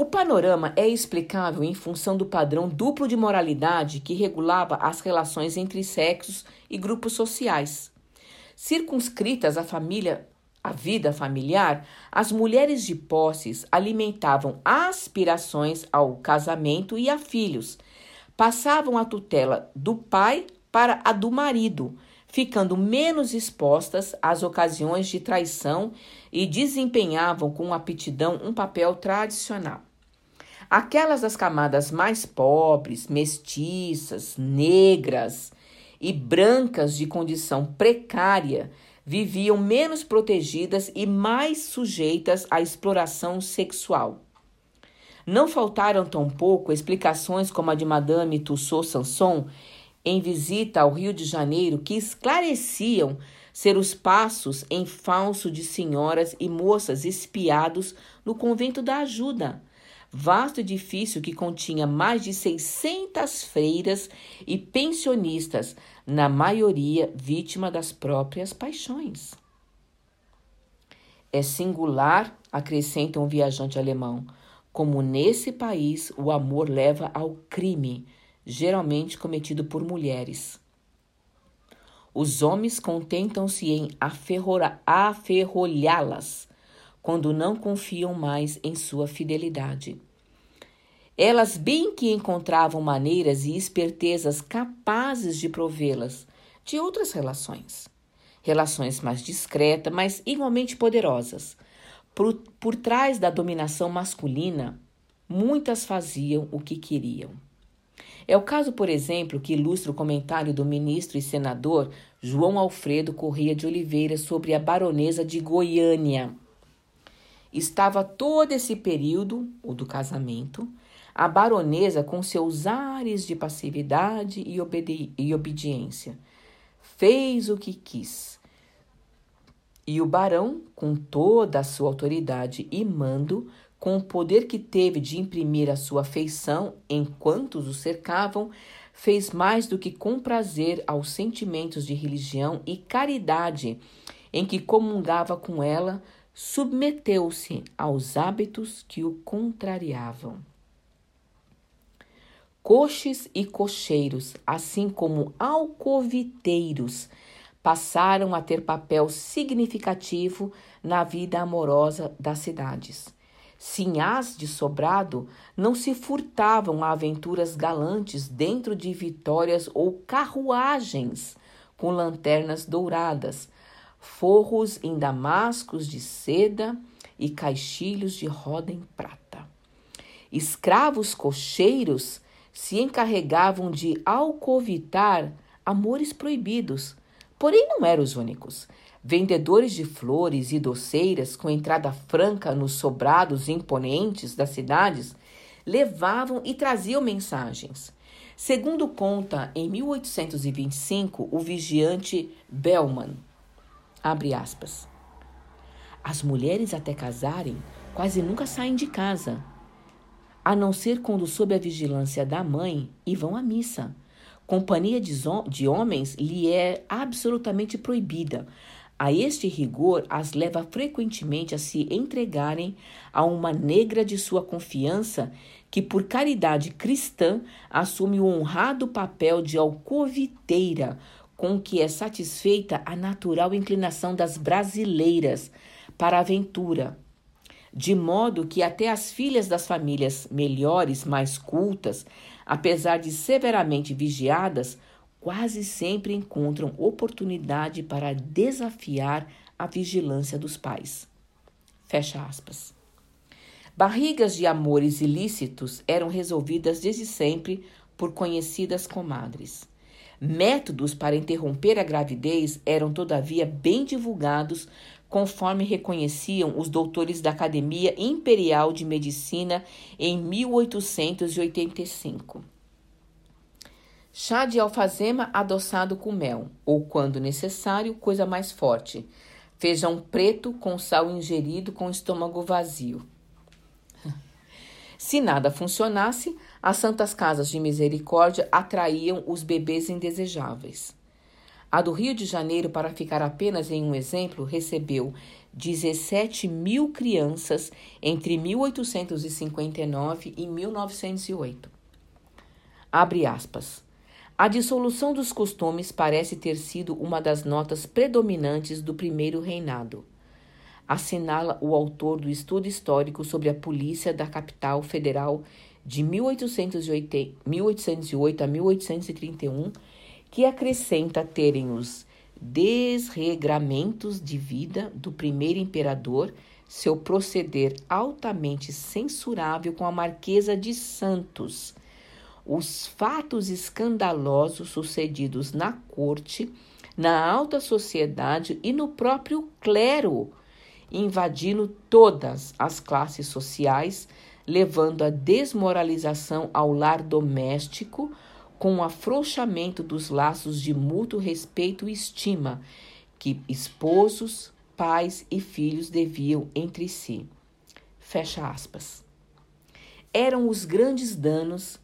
O panorama é explicável em função do padrão duplo de moralidade que regulava as relações entre sexos e grupos sociais. Circunscritas à família, à vida familiar, as mulheres de posses alimentavam aspirações ao casamento e a filhos. Passavam a tutela do pai para a do marido, ficando menos expostas às ocasiões de traição e desempenhavam com aptidão um papel tradicional. Aquelas das camadas mais pobres, mestiças, negras e brancas de condição precária viviam menos protegidas e mais sujeitas à exploração sexual. Não faltaram tampouco explicações como a de Madame Tussaud Sanson em visita ao Rio de Janeiro que esclareciam ser os passos em falso de senhoras e moças espiados no convento da Ajuda, vasto edifício que continha mais de 600 freiras e pensionistas, na maioria vítima das próprias paixões. É singular, acrescenta um viajante alemão, como nesse país o amor leva ao crime, geralmente cometido por mulheres. Os homens contentam-se em aferrolhá-las quando não confiam mais em sua fidelidade. Elas bem que encontravam maneiras e espertezas capazes de provê-las de outras relações. Relações mais discretas, mas igualmente poderosas. Por, por trás da dominação masculina, muitas faziam o que queriam. É o caso, por exemplo, que ilustra o comentário do ministro e senador João Alfredo Correia de Oliveira sobre a baronesa de Goiânia. Estava todo esse período, o do casamento, a baronesa com seus ares de passividade e, obedi e obediência. Fez o que quis. E o barão, com toda a sua autoridade e mando, com o poder que teve de imprimir a sua afeição enquanto os cercavam, fez mais do que comprazer aos sentimentos de religião e caridade em que comungava com ela, submeteu-se aos hábitos que o contrariavam. Coches e cocheiros, assim como alcoviteiros, passaram a ter papel significativo na vida amorosa das cidades sinhás de sobrado não se furtavam a aventuras galantes dentro de vitórias ou carruagens com lanternas douradas, forros em damascos de seda e caixilhos de roda em prata. Escravos cocheiros se encarregavam de alcovitar amores proibidos, porém não eram os únicos. Vendedores de flores e doceiras com entrada franca nos sobrados imponentes das cidades levavam e traziam mensagens. Segundo conta, em 1825, o vigiante Bellman, abre aspas, as mulheres até casarem quase nunca saem de casa, a não ser quando sob a vigilância da mãe e vão à missa. Companhia de, de homens lhe é absolutamente proibida, a este rigor as leva frequentemente a se entregarem a uma negra de sua confiança que, por caridade cristã, assume o honrado papel de alcoviteira, com que é satisfeita a natural inclinação das brasileiras para a aventura, de modo que até as filhas das famílias melhores, mais cultas, apesar de severamente vigiadas, quase sempre encontram oportunidade para desafiar a vigilância dos pais. Fecha aspas. Barrigas de amores ilícitos eram resolvidas desde sempre por conhecidas comadres. Métodos para interromper a gravidez eram, todavia, bem divulgados, conforme reconheciam os doutores da Academia Imperial de Medicina em 1885. Chá de alfazema adoçado com mel, ou, quando necessário, coisa mais forte. Feijão preto com sal ingerido com estômago vazio. Se nada funcionasse, as santas casas de misericórdia atraíam os bebês indesejáveis. A do Rio de Janeiro, para ficar apenas em um exemplo, recebeu 17 mil crianças entre 1859 e 1908. Abre aspas. A dissolução dos costumes parece ter sido uma das notas predominantes do primeiro reinado. Assinala o autor do estudo histórico sobre a polícia da capital federal de 1808 a 1831, que acrescenta terem os desregramentos de vida do primeiro imperador, seu proceder altamente censurável com a Marquesa de Santos, os fatos escandalosos sucedidos na corte, na alta sociedade e no próprio clero, invadindo todas as classes sociais, levando à desmoralização ao lar doméstico, com o afrouxamento dos laços de mútuo respeito e estima que esposos, pais e filhos deviam entre si. Fecha aspas. Eram os grandes danos,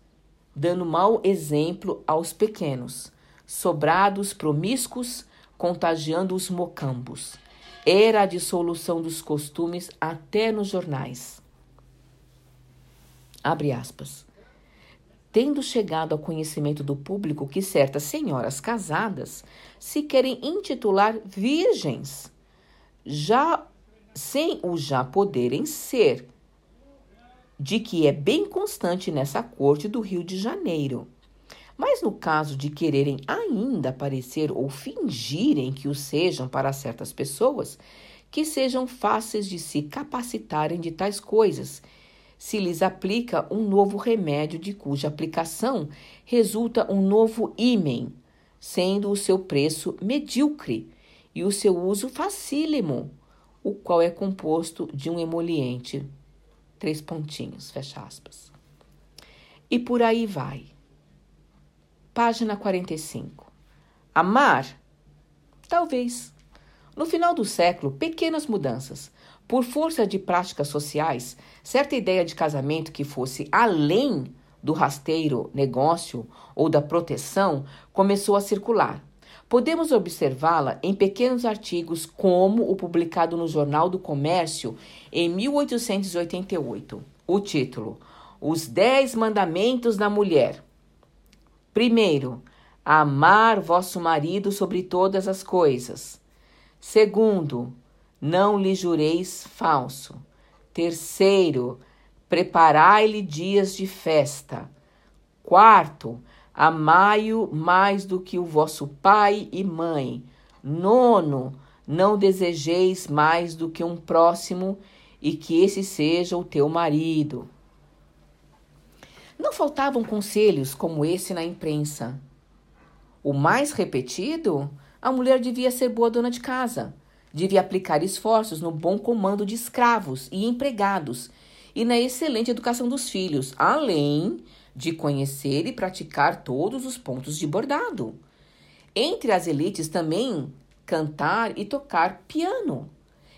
dando mau exemplo aos pequenos, sobrados promíscuos, contagiando os mocambos. Era a dissolução dos costumes até nos jornais. Abre aspas tendo chegado ao conhecimento do público que certas senhoras casadas se querem intitular virgens, já sem o já poderem ser, de que é bem constante nessa corte do Rio de Janeiro. Mas no caso de quererem ainda parecer ou fingirem que o sejam para certas pessoas, que sejam fáceis de se capacitarem de tais coisas se lhes aplica um novo remédio de cuja aplicação resulta um novo ímen, sendo o seu preço medíocre e o seu uso facílimo, o qual é composto de um emoliente. Três pontinhos, fecha aspas. E por aí vai. Página 45. Amar? Talvez. No final do século, pequenas mudanças, por força de práticas sociais, certa ideia de casamento que fosse além do rasteiro negócio ou da proteção começou a circular. Podemos observá-la em pequenos artigos, como o publicado no Jornal do Comércio em 1888. O título: Os Dez Mandamentos da Mulher. Primeiro, amar vosso marido sobre todas as coisas. Segundo, não lhe jureis falso. Terceiro, preparai-lhe dias de festa. Quarto, amai-o mais do que o vosso pai e mãe. Nono, não desejeis mais do que um próximo e que esse seja o teu marido. Não faltavam conselhos como esse na imprensa. O mais repetido, a mulher devia ser boa dona de casa devia aplicar esforços no bom comando de escravos e empregados e na excelente educação dos filhos, além de conhecer e praticar todos os pontos de bordado. Entre as elites também cantar e tocar piano.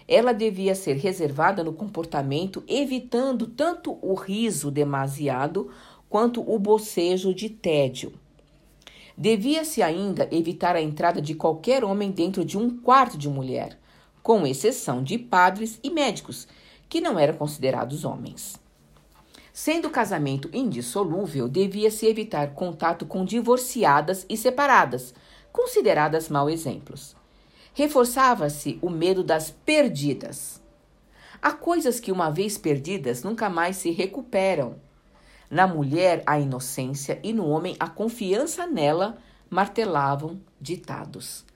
Ela devia ser reservada no comportamento, evitando tanto o riso demasiado quanto o bocejo de tédio. Devia-se ainda evitar a entrada de qualquer homem dentro de um quarto de mulher, com exceção de padres e médicos, que não eram considerados homens. Sendo o casamento indissolúvel, devia-se evitar contato com divorciadas e separadas, consideradas mau exemplos. Reforçava-se o medo das perdidas. Há coisas que, uma vez perdidas, nunca mais se recuperam. Na mulher, a inocência e no homem, a confiança nela martelavam ditados.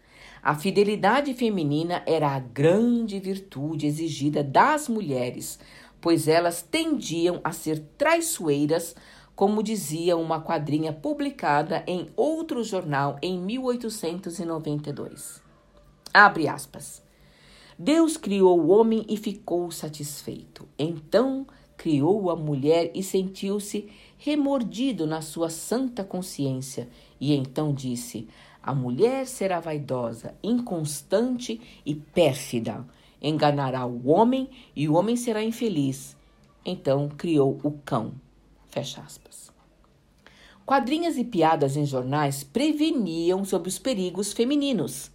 A fidelidade feminina era a grande virtude exigida das mulheres, pois elas tendiam a ser traiçoeiras, como dizia uma quadrinha publicada em outro jornal em 1892. Abre aspas. Deus criou o homem e ficou satisfeito. Então criou a mulher e sentiu-se remordido na sua santa consciência. E então disse: a mulher será vaidosa, inconstante e pérfida. Enganará o homem e o homem será infeliz. Então criou o cão. Fecha aspas. Quadrinhas e piadas em jornais preveniam sobre os perigos femininos.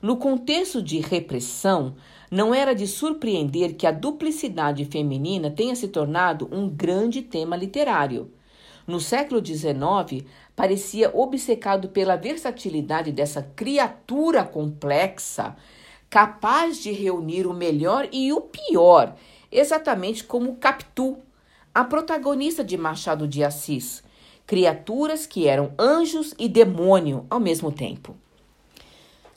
No contexto de repressão, não era de surpreender que a duplicidade feminina tenha se tornado um grande tema literário. No século XIX, parecia obcecado pela versatilidade dessa criatura complexa, capaz de reunir o melhor e o pior, exatamente como Capitu, a protagonista de Machado de Assis, criaturas que eram anjos e demônio ao mesmo tempo.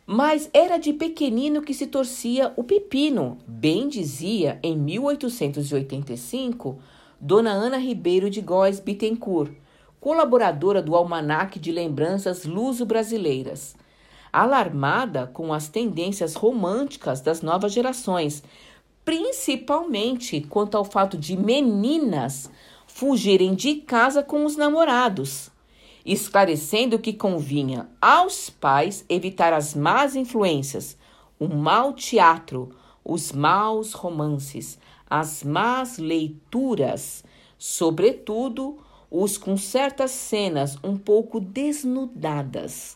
Mas era de pequenino que se torcia o pepino, bem dizia em 1885 Dona Ana Ribeiro de Góes Bittencourt, colaboradora do Almanaque de Lembranças Luso-Brasileiras, alarmada com as tendências românticas das novas gerações, principalmente quanto ao fato de meninas fugirem de casa com os namorados, esclarecendo que convinha aos pais evitar as más influências, o mau teatro, os maus romances, as más leituras, sobretudo os com certas cenas um pouco desnudadas.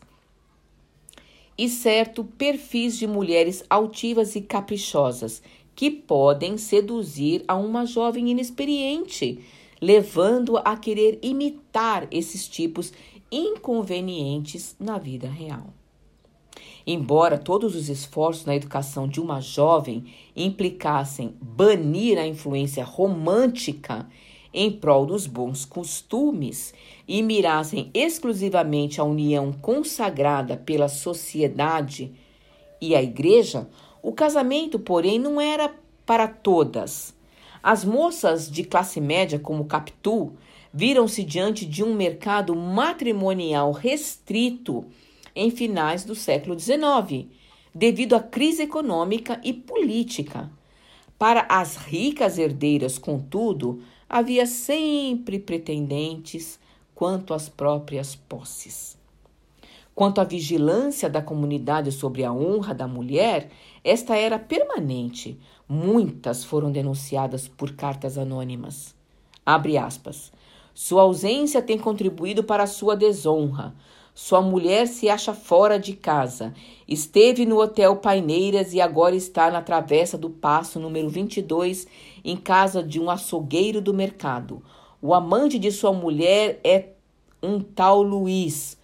E certo perfis de mulheres altivas e caprichosas que podem seduzir a uma jovem inexperiente, levando a querer imitar esses tipos inconvenientes na vida real. Embora todos os esforços na educação de uma jovem implicassem banir a influência romântica em prol dos bons costumes e mirassem exclusivamente a união consagrada pela sociedade e a igreja, o casamento, porém, não era para todas. As moças de classe média, como Capitu, viram-se diante de um mercado matrimonial restrito em finais do século XIX, devido à crise econômica e política. Para as ricas herdeiras, contudo, havia sempre pretendentes quanto às próprias posses. Quanto à vigilância da comunidade sobre a honra da mulher, esta era permanente. Muitas foram denunciadas por cartas anônimas. Abre aspas. Sua ausência tem contribuído para a sua desonra. Sua mulher se acha fora de casa. Esteve no Hotel Paineiras e agora está na Travessa do Passo, número 22, em casa de um açougueiro do mercado. O amante de sua mulher é um tal Luiz.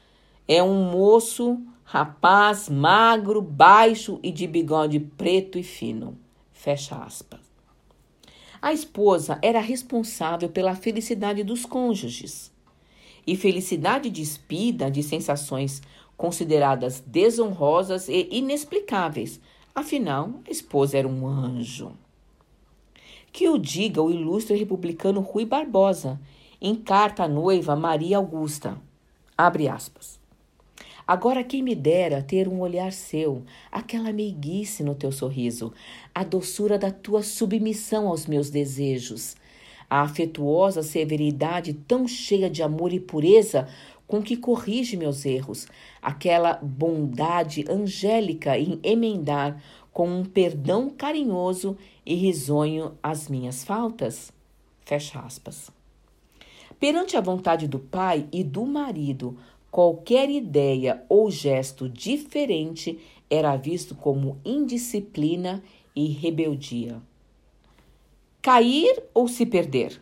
É um moço, rapaz, magro, baixo e de bigode preto e fino. Fecha aspas. A esposa era responsável pela felicidade dos cônjuges. E felicidade despida de sensações consideradas desonrosas e inexplicáveis. Afinal, a esposa era um anjo. Que o diga o ilustre republicano Rui Barbosa, em carta à noiva Maria Augusta. Abre aspas. Agora quem me dera ter um olhar seu, aquela meiguice no teu sorriso, a doçura da tua submissão aos meus desejos, a afetuosa severidade tão cheia de amor e pureza com que corrige meus erros, aquela bondade angélica em emendar com um perdão carinhoso e risonho as minhas faltas? Fecha aspas. Perante a vontade do pai e do marido, qualquer ideia ou gesto diferente era visto como indisciplina e rebeldia. Cair ou se perder?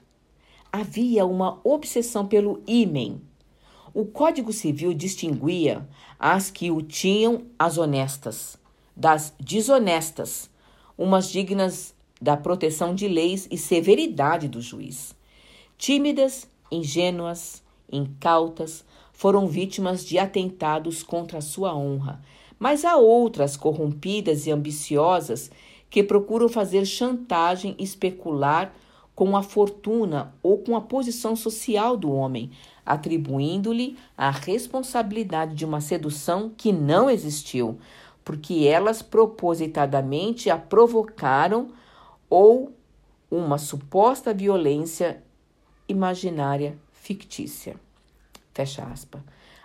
Havia uma obsessão pelo ímen. O Código Civil distinguia as que o tinham as honestas das desonestas, umas dignas da proteção de leis e severidade do juiz. Tímidas, ingênuas, incautas, foram vítimas de atentados contra a sua honra, mas há outras corrompidas e ambiciosas que procuram fazer chantagem e especular com a fortuna ou com a posição social do homem, atribuindo-lhe a responsabilidade de uma sedução que não existiu, porque elas propositadamente a provocaram ou uma suposta violência imaginária fictícia. Fecha aspas.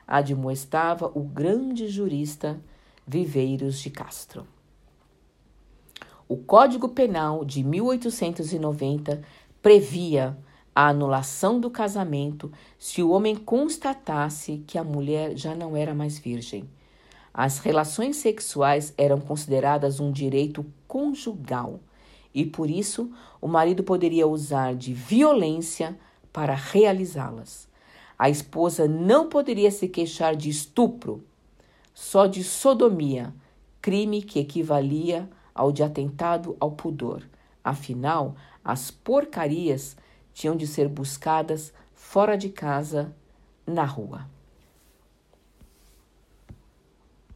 Admoestava o grande jurista Viveiros de Castro. O Código Penal de 1890 previa a anulação do casamento se o homem constatasse que a mulher já não era mais virgem. As relações sexuais eram consideradas um direito conjugal e, por isso, o marido poderia usar de violência para realizá-las. A esposa não poderia se queixar de estupro, só de sodomia, crime que equivalia ao de atentado ao pudor. Afinal, as porcarias tinham de ser buscadas fora de casa, na rua.